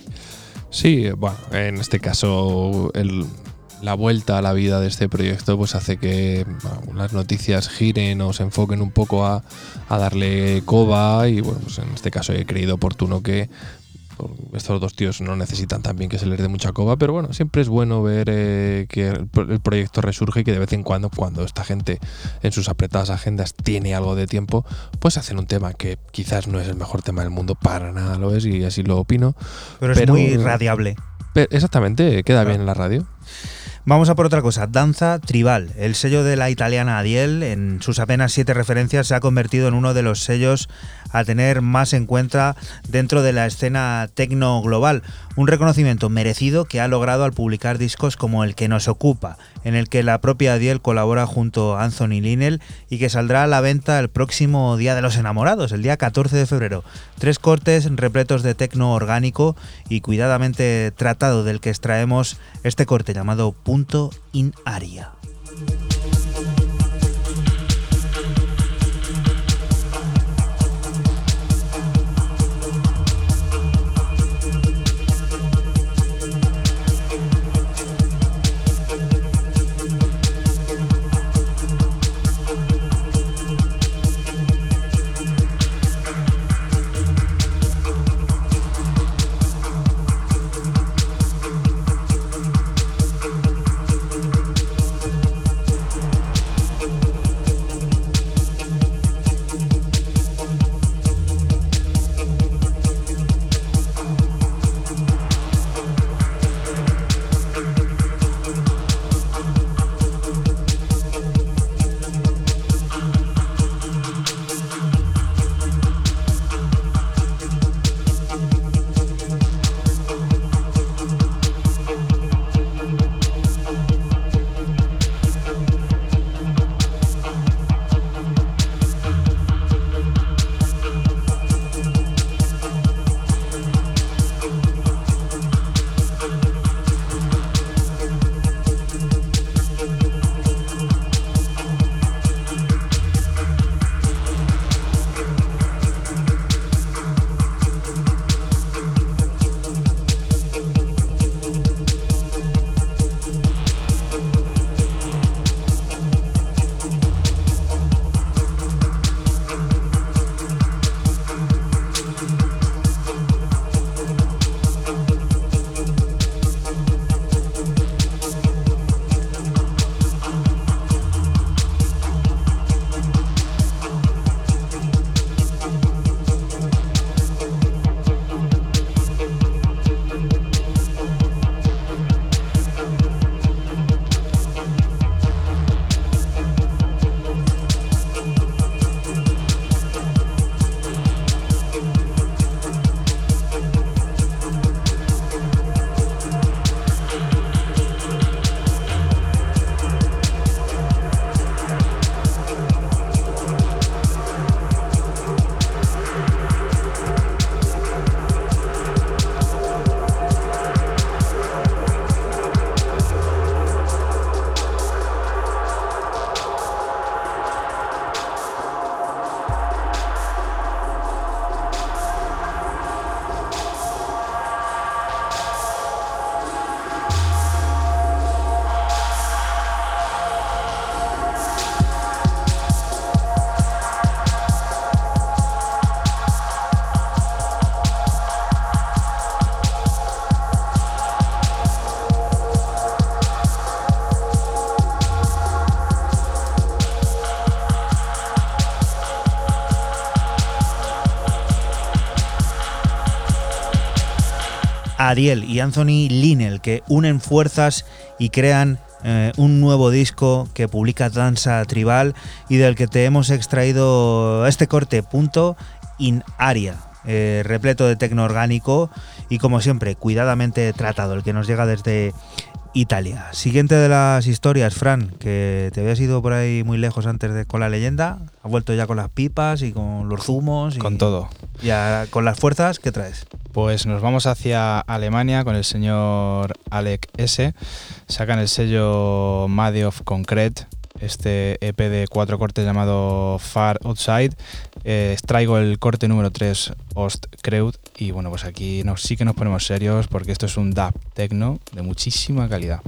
Sí, bueno, en este caso la vuelta a la vida de este proyecto pues hace que las noticias giren o se enfoquen un poco a, a darle coba y bueno, pues en este caso he creído oportuno que estos dos tíos no necesitan también que se les dé mucha coba, pero bueno, siempre es bueno ver eh, que el, el proyecto resurge y que de vez en cuando, cuando esta gente en sus apretadas agendas tiene algo de tiempo, pues hacen un tema que quizás no es el mejor tema del mundo, para nada lo es y así lo opino. Pero es muy radiable. Pero exactamente, queda bien en la radio. Vamos a por otra cosa, Danza Tribal. El sello de la italiana Adiel, en sus apenas siete referencias, se ha convertido en uno de los sellos a tener más en cuenta dentro de la escena tecno global. Un reconocimiento merecido que ha logrado al publicar discos como el que nos ocupa, en el que la propia Adiel colabora junto a Anthony Linnell y que saldrá a la venta el próximo Día de los Enamorados, el día 14 de febrero. Tres cortes repletos de tecno orgánico y cuidadamente tratado del que extraemos este corte llamado Punto in Aria. Ariel y Anthony Linnell, que unen fuerzas y crean eh, un nuevo disco que publica Danza Tribal y del que te hemos extraído este corte, punto in aria. eh, repleto de tecno orgánico y como siempre, cuidadamente tratado, el que nos llega desde Italia. Siguiente de las historias, Fran, que te habías ido por ahí muy lejos antes de con la leyenda, has vuelto ya con las pipas y con los zumos y Con todo. ya con las fuerzas, ¿qué traes? Pues nos vamos hacia Alemania con el señor Alec S. Sacan el sello Made of Concrete, este EP de cuatro cortes llamado Far Outside. Eh, extraigo el corte número 3, Ostkreut. Y bueno, pues aquí nos, sí que nos ponemos serios porque esto es un dub techno de muchísima calidad.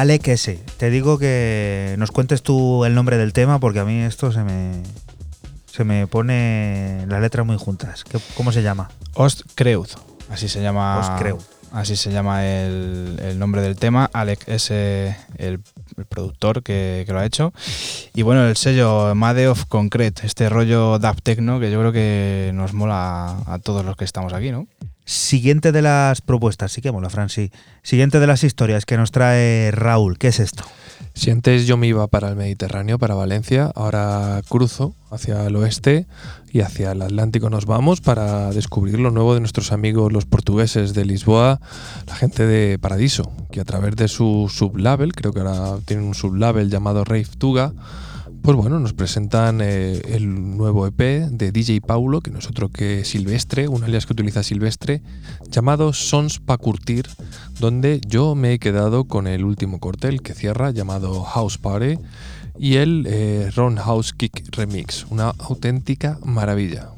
Alec S. Te digo que nos cuentes tú el nombre del tema porque a mí esto se me se me pone las letras muy juntas. ¿Qué- ¿Cómo se llama? Ostkreuz, así se llama. Ostkreuz. Así se llama el, el nombre del tema. Alex es eh, el, el productor que, que lo ha hecho. Y bueno, el sello Made of Concrete, este rollo dub techno que yo creo que nos mola a todos los que estamos aquí, ¿no? Siguiente de las propuestas, sí que mola, Fran, sí. Siguiente de las historias que nos trae Raúl. ¿Qué es esto? Si antes yo me iba para el Mediterráneo, para Valencia, ahora cruzo hacia el oeste y hacia el Atlántico nos vamos para descubrir lo nuevo de nuestros amigos los portugueses de Lisboa, la gente de Paradiso, que a través de su sublabel, creo que ahora tienen un sublabel llamado Rave Tuga, pues bueno, nos presentan eh, el nuevo EP de DJ Paulo, que no es otro que Silvestre, un alias que utiliza Silvestre, llamado Sons Pa Curtir, donde yo me he quedado con el último corte, el que cierra, llamado House Party, y el eh, Ron House Kick Remix, una auténtica maravilla.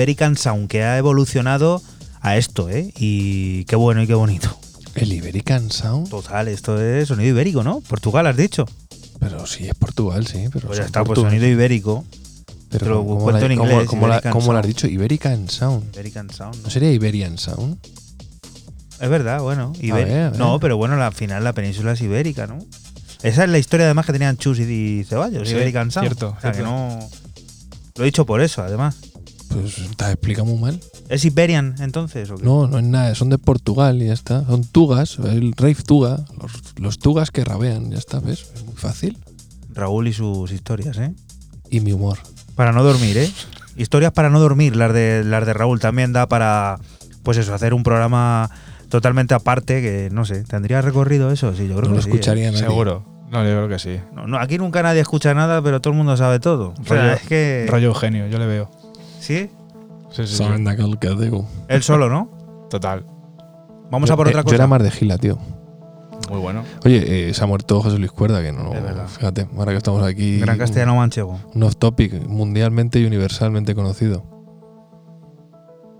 Iberican Sound que ha evolucionado a esto, ¿eh? Y qué bueno y qué bonito. El Iberican Sound, Total, esto es sonido ibérico, ¿no? Portugal, has dicho. pero sí, es Portugal, sí. Pero Pues ya está, pues sonido ibérico. Pero te lo ¿cómo, cuento la- en inglés, cómo la- Iberican cómo lo has dicho? Iberican Sound. Iberican Sound. ¿no? ¿No sería Iberian Sound? Es verdad, bueno. Iberi- ver, a ver. No, pero bueno, al final la península es ibérica, ¿no? Esa es la historia además que tenían Chus y Ceballos, Sí, Iberican Sound. cierto, O sea, que cierto. no... Lo he dicho por eso, además. Pues te has explicado muy mal. ¿Es Iberian entonces? ¿o qué? No, no es nada, son de Portugal y ya está. Son tugas, el rave tuga, los, los tugas que rabean, ya está, ¿ves? Es muy fácil. Raúl y sus historias, ¿eh? Y mi humor. Para no dormir, ¿eh? Historias para no dormir, las de, las de Raúl. También da para, pues eso, hacer un programa totalmente aparte que, no sé, ¿tendría recorrido eso? Sí, yo creo No lo que sí, ¿eh? escucharía nadie. Seguro. No, yo creo que sí. No, no, aquí nunca nadie escucha nada, pero todo el mundo sabe todo. O sea, Rollo- es que... Rollo Eugenio, yo le veo. ¿Sí? Sí, sí, sí. Saben de aquel que digo. Él solo, ¿no? Total. Vamos a por Eh, otra Yo cosa. era más de Gila, tío. Muy bueno. Oye, eh, se ha muerto José Luis Cuerda, que no. Es verdad. Fíjate, ahora que estamos aquí. Gran castellano manchego. Un off topic mundialmente y universalmente conocido.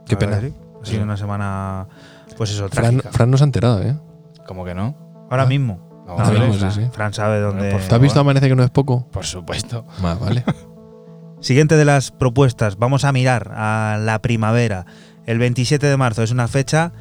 Qué La pena. verdad que sí. Ha sido una semana, pues eso, Fran, trágica. Fran no se ha enterado, ¿eh? ¿Cómo que no? Ahora Ah. mismo. No, No, Ahora no, mismo, Fran, sí, sí. Fran sabe dónde... ¿Te has visto Amanece que no es poco? Por supuesto. Más, vale. Siguiente de las propuestas, vamos a mirar a la primavera. El 27 de marzo es una fecha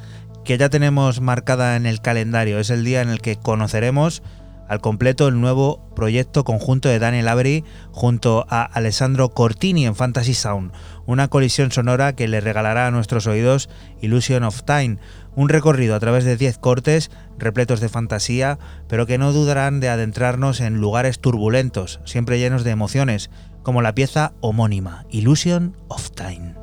que ya tenemos marcada en el calendario. Es el día en el que conoceremos al completo el nuevo proyecto conjunto de Daniel Avery junto a Alessandro Cortini en Fantasy Sound. Una colisión sonora que le regalará a nuestros oídos Illusion of Time. Un recorrido a través de 10 cortes repletos de fantasía, pero que no dudarán de adentrarnos en lugares turbulentos, siempre llenos de emociones, como la pieza homónima, Illusion of Time.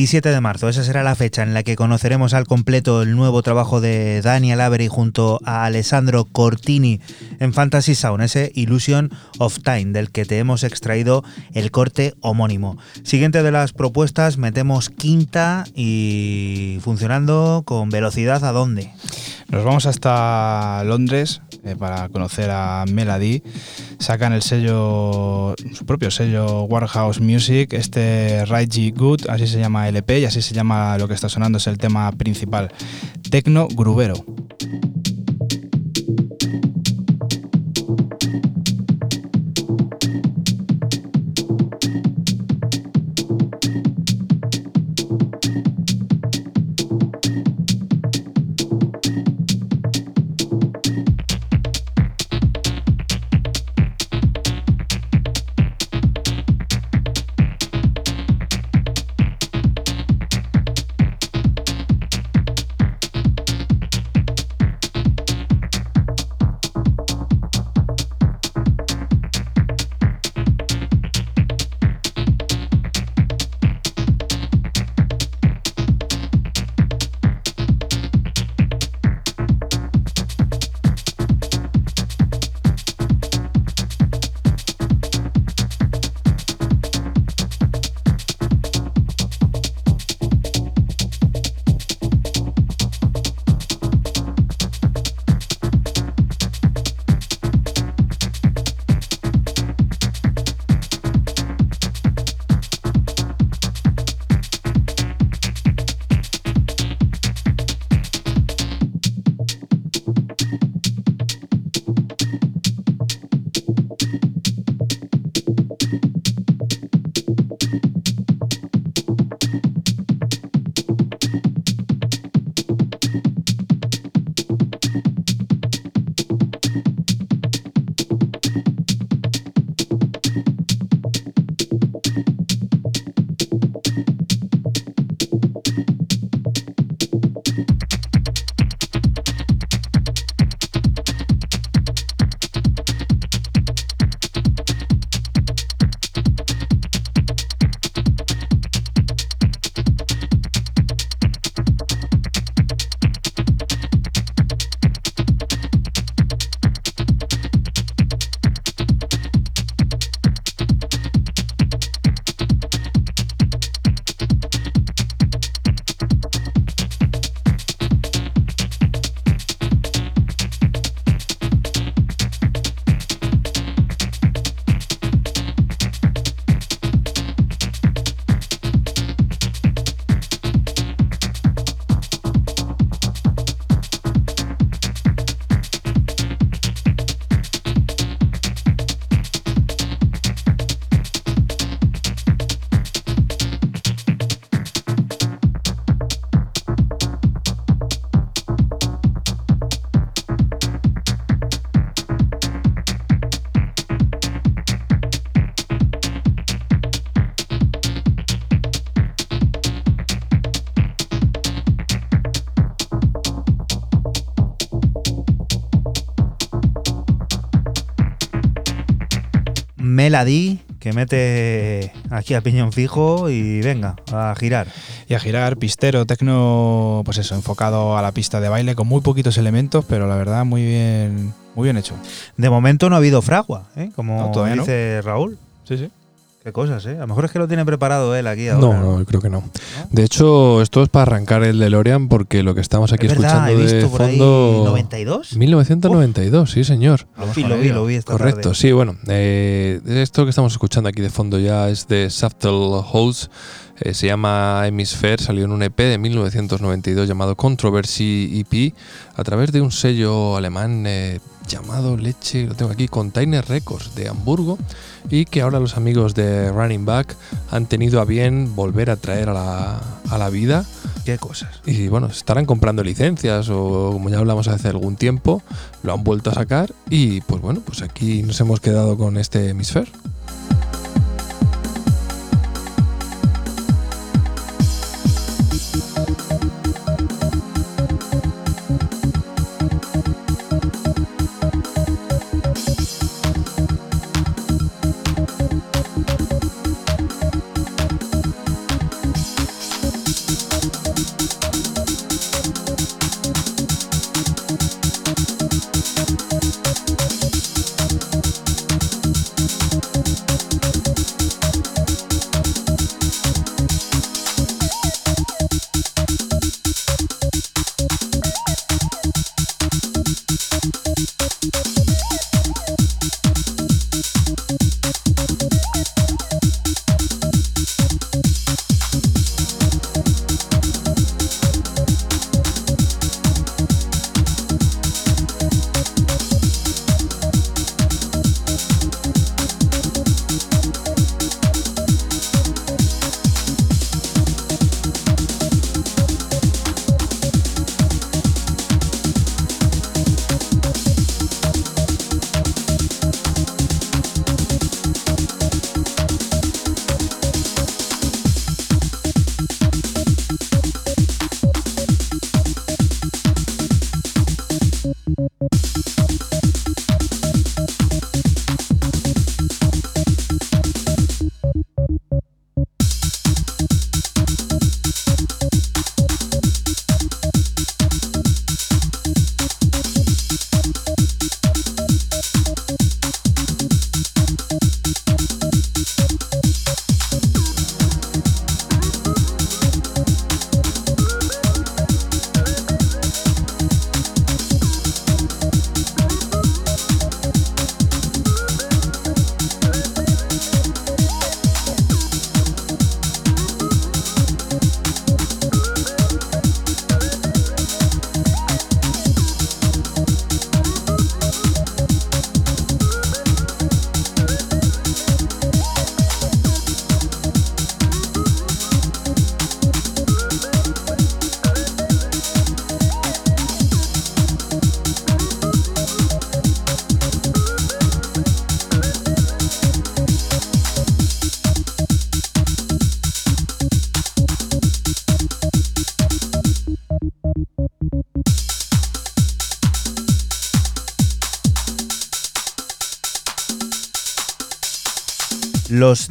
...27 de marzo, esa será la fecha en la que conoceremos al completo el nuevo trabajo de Daniel Avery junto a Alessandro Cortini en Fantasy Sound, ese Illusion of Time, del que te hemos extraído el corte homónimo. Siguiente de las propuestas, metemos quinta y funcionando con velocidad a dónde. Nos vamos hasta Londres eh, para conocer a Melody. Sacan el sello, su propio sello Warehouse Music, este G Good, así se llama el EP y así se llama lo que está sonando, es el tema principal. Tecno Grubero. Melody que mete aquí a piñón fijo y venga, a girar. Y a girar, pistero, tecno, pues eso, enfocado a la pista de baile con muy poquitos elementos, pero la verdad muy bien, muy bien hecho. De momento no ha habido fragua, ¿eh? como No, dice Raúl. Sí, sí. Qué cosas, ¿eh? A lo mejor es que lo tiene preparado él aquí ahora. No, no, yo creo que no. De hecho, esto es para arrancar el DeLorean porque lo que estamos aquí es verdad, escuchando he de ahí fondo. 92. 1992, sí, señor. Vi, lo vi, lo vi esta Correcto, tarde. sí, bueno, eh, esto que estamos escuchando aquí de fondo ya es de Subtle Holes, eh, se llama Hemisphere, salió en un EP de 1992 llamado Controversy EP a través de un sello alemán eh, llamado Leche, lo tengo aquí, Container Records de Hamburgo y que ahora los amigos de Running Back han tenido a bien volver a traer a la, a la vida Qué cosas. y bueno, estarán comprando licencias o como ya hablamos hace algún tiempo, lo han vuelto a sacar y pues bueno, pues aquí nos hemos quedado con este Hemisphere.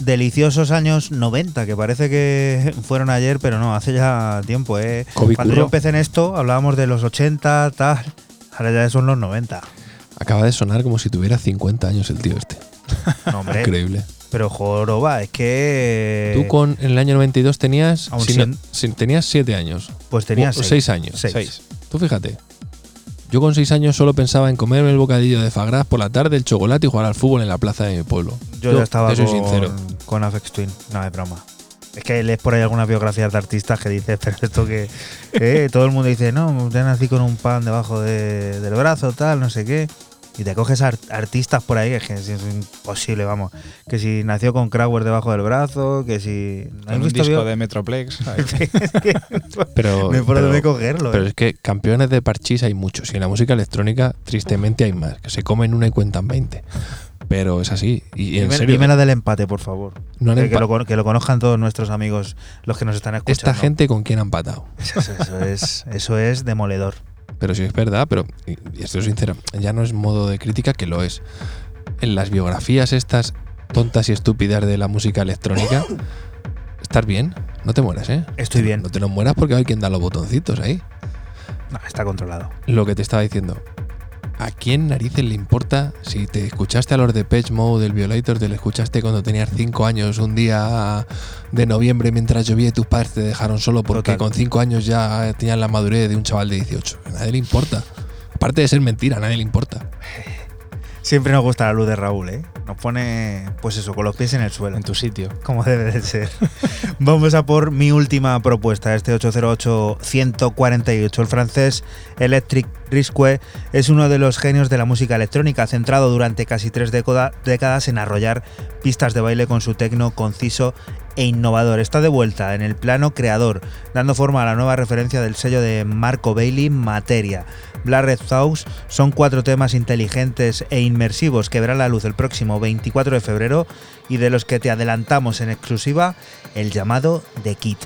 Deliciosos años 90, que parece que fueron ayer, pero no, hace ya tiempo, ¿eh? Cuando curro. yo empecé en esto, hablábamos de los 80, tal. Ahora ya son los 90. Acaba de sonar como si tuviera 50 años el tío este. No, hombre. Increíble. Pero joroba, es que. Tú con en el año 92 tenías Aún sin- si- tenías 7 años. Pues tenía O- seis. seis años. Seis. Seis. Tú fíjate. Yo con 6 años solo pensaba en comerme el bocadillo de Fagras por la tarde, el chocolate y jugar al fútbol en la plaza de mi pueblo. Yo, ya estaba te soy con, sincero. Con Afex Twin. No, es broma. Es que lees por ahí algunas biografías de artistas que dices, pero esto que. eh, todo el mundo dice, no, te nací con un pan debajo de- del brazo, tal, no sé qué. Y te coges ar- artistas por ahí, es que es, imposible, vamos. Que si nació con Crowder debajo del brazo, que si. ¿no Con has un disco bio- de Metroplex. Pero, No dónde pero- cogerlo, pero eh. es que campeones de parchís hay muchos. Y en la música electrónica, tristemente, hay más. Que se comen una y cuentan 20. Pero es así. Y en Dime, serio. dime la del empate, por favor. no Que, lo, que lo conozcan todos nuestros amigos, los que nos están escuchando. esta gente con quién ha empatado. Eso, eso es, eso es demoledor. Pero sí es verdad, pero y estoy sincero, ya no es modo de crítica que lo es. En las biografías estas tontas y estúpidas de la música electrónica. ¿Estás bien? No te mueras, ¿eh? Estoy bien. No te nos mueras porque hay quien da los botoncitos ahí. No, está controlado. Lo que te estaba diciendo. ¿A quién narices le importa si te escuchaste a los de Patch Mode, del Violator, te lo escuchaste cuando tenías 5 años, un día de noviembre mientras llovía y tus padres te dejaron solo porque Total. con 5 años ya tenían la madurez de un chaval de 18? A nadie le importa. Aparte de ser mentira, a nadie le importa. Siempre nos gusta la luz de Raúl, ¿eh? Nos pone, pues eso, con los pies en el suelo. En tu sitio. como debe de ser. Vamos a por mi última propuesta, este 808-148. El francés Electric Risque es uno de los genios de la música electrónica, centrado durante casi tres décadas en arrollar pistas de baile con su tecno conciso e innovador. Está de vuelta en el plano creador, dando forma a la nueva referencia del sello de Marco Bailey, Materia. Blared Thoughts son cuatro temas inteligentes e inmersivos que verán la luz el próximo 24 de febrero y de los que te adelantamos en exclusiva el llamado The Kit.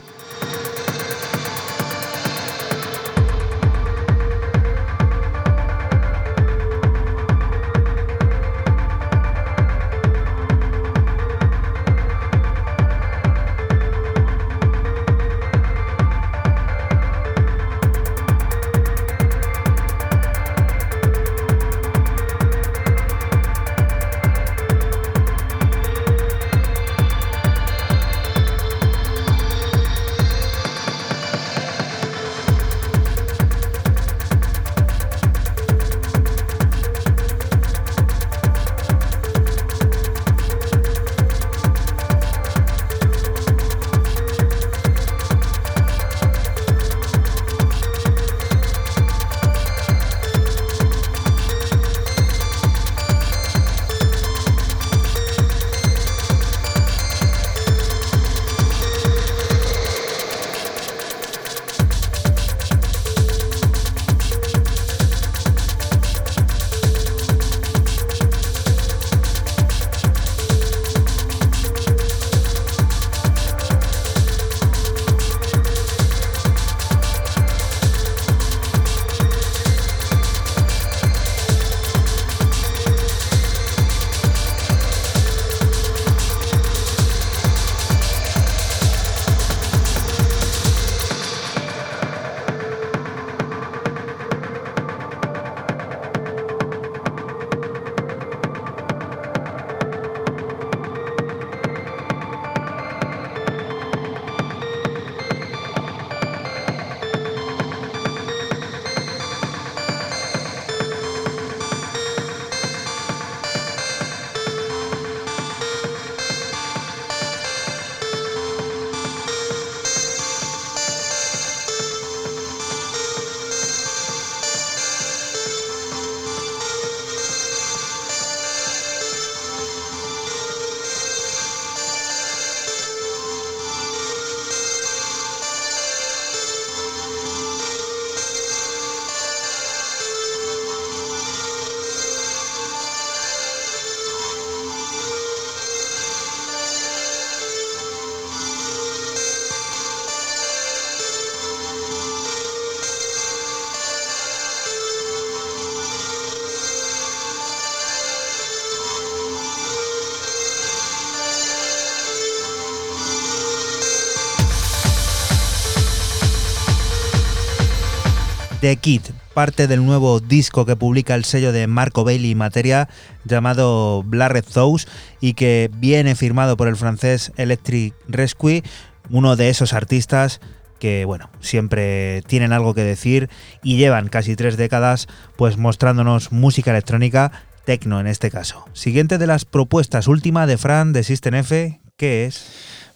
The Kid, parte del nuevo disco que publica el sello de Marco Bailey Materia llamado Blared Thoughts y que viene firmado por el francés Electric Rescue, uno de esos artistas que bueno, siempre tienen algo que decir y llevan casi tres décadas pues mostrándonos música electrónica, tecno en este caso. Siguiente de las propuestas, última de Fran de System F, ¿qué es?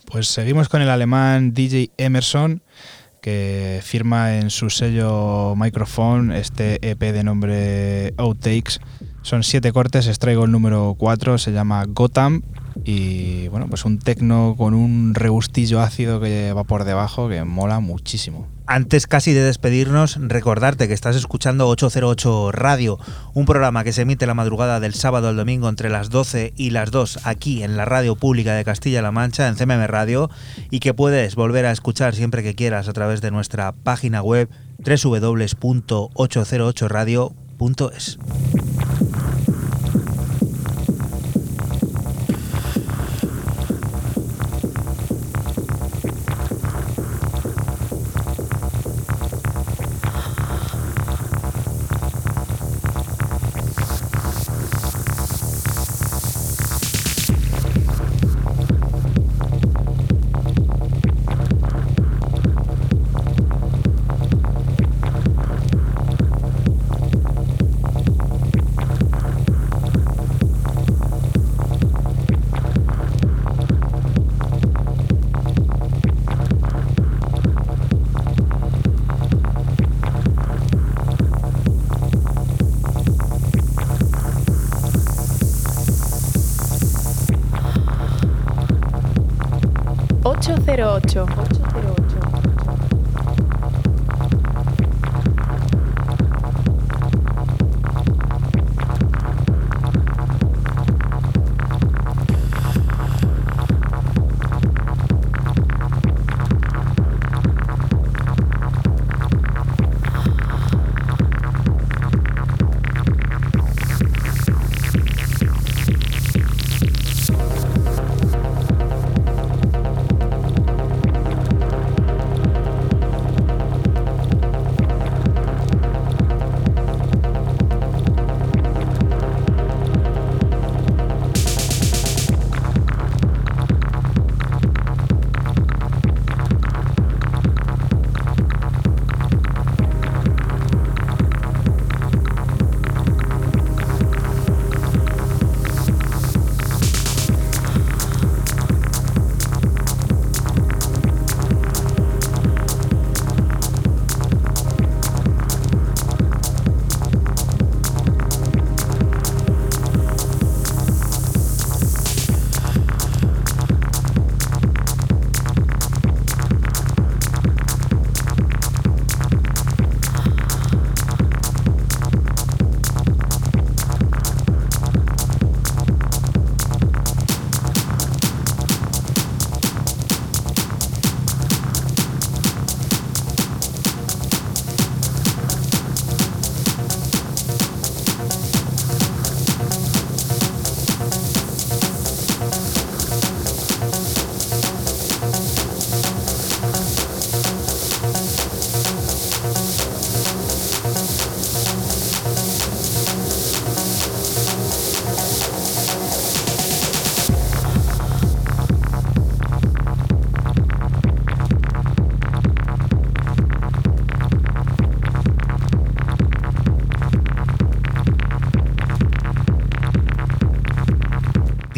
Pues seguimos con el alemán DJ Emerson, que firma en su sello Microphone este EP de nombre Outtakes. Son siete cortes, extraigo el número 4, se llama Gotham. Y bueno, pues un tecno con un regustillo ácido que va por debajo que mola muchísimo. Antes casi de despedirnos, recordarte que estás escuchando 808 Radio, un programa que se emite la madrugada del sábado al domingo entre las 12 y las 2 aquí en la radio pública de Castilla-La Mancha, en CMM Radio, y que puedes volver a escuchar siempre que quieras a través de nuestra página web www.808radio.es.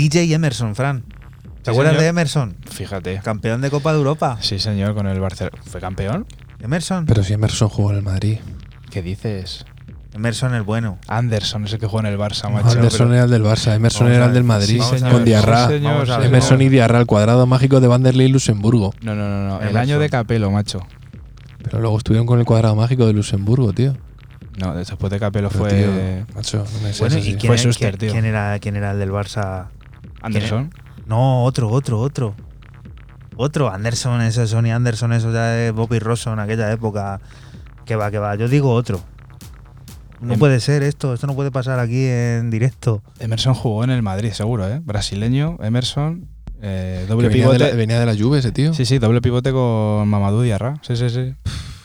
DJ Emerson, Fran. ¿Te Sí, acuerdas señor. de Emerson? Fíjate. Campeón de Copa de Europa. Sí, señor, con el Barcelona. ¿Fue campeón? Emerson. Pero si Emerson jugó en el Madrid. ¿Qué dices? Emerson el bueno. Anderson es el que juega en el Barça, macho. Anderson pero- era el del Barça, Emerson Vamos era el del Madrid. Sí. Con Diarra. Sí. Emerson y Diarra, el cuadrado mágico de Vanderlei y Luxemburgo. No, no, no, no. El Emerson. año de Capelo, macho. Pero luego estuvieron con el cuadrado mágico de Luxemburgo, tío. No, después de Capelo Pero, fue tío, macho, no me sé Bueno, ¿y quién, Fue Schuster, quién- tío. quién era, quién era el del Barça? Anderson. No, otro, otro, otro. Otro, Anderson, ese Sonny Anderson, eso ya de Bobby Rosso en aquella época. Que va, que va. Yo digo otro. No Em- puede ser esto, esto no puede pasar aquí en directo. Emerson jugó en el Madrid, seguro, ¿eh? Brasileño, Emerson, eh, doble venía, de pivote. la, venía de la Juve ese tío. Sí, sí, doble pivote con Mamadou Diarra. Sí, sí, sí.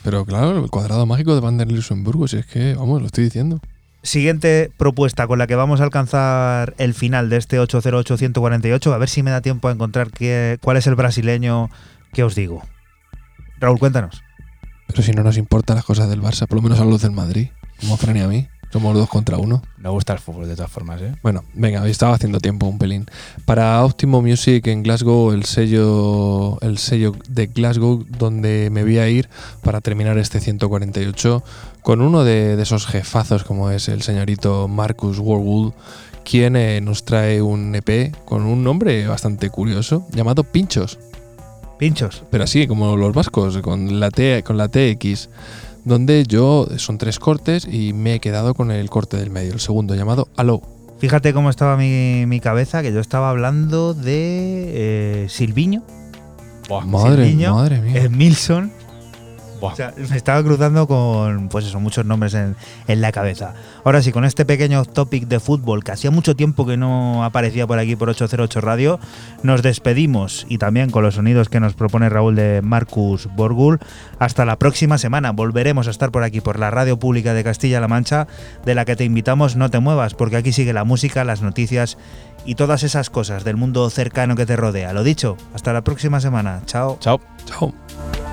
Pero claro, el cuadrado mágico de Vanderlei y Luxemburgo, si es que, vamos, lo estoy diciendo. Siguiente propuesta con la que vamos a alcanzar el final de este 808-148. A ver si me da tiempo a encontrar qué, cuál es el brasileño que os digo. Raúl, cuéntanos. Pero si no nos importan las cosas del Barça, por lo menos a los del Madrid, como Fran a mí. Somos dos contra uno. Me gusta el fútbol de todas formas, ¿eh? Bueno, venga, estaba haciendo tiempo un pelín. Para Optimo Music en Glasgow, el sello, el sello de Glasgow, donde me voy a ir para terminar este 148 con uno de, de esos jefazos como es el señorito Marcus Warwood, quien eh, nos trae un EP con un nombre bastante curioso llamado Pinchos. Pinchos. pero así como los vascos, con la, T, con la TX, donde yo son tres cortes y me he quedado con el corte del medio, el segundo llamado Aló. Fíjate cómo estaba mi, mi cabeza, que yo estaba hablando de eh, Silviño, Buah, Madre, Silviño, madre mía. Milson. Buah. O sea, me estaba cruzando con, pues eso, muchos nombres en, en la cabeza. Ahora sí, con este pequeño topic de fútbol que hacía mucho tiempo que no aparecía por aquí por 808 Radio, nos despedimos y también con los sonidos que nos propone Raúl de Marcus Borgul. Hasta la próxima semana. Volveremos a estar por aquí, por la Radio Pública de Castilla-La Mancha, de la que te invitamos no te muevas, porque aquí sigue la música, las noticias y todas esas cosas del mundo cercano que te rodea. Lo dicho, hasta la próxima semana. Chao. Chao. Chao.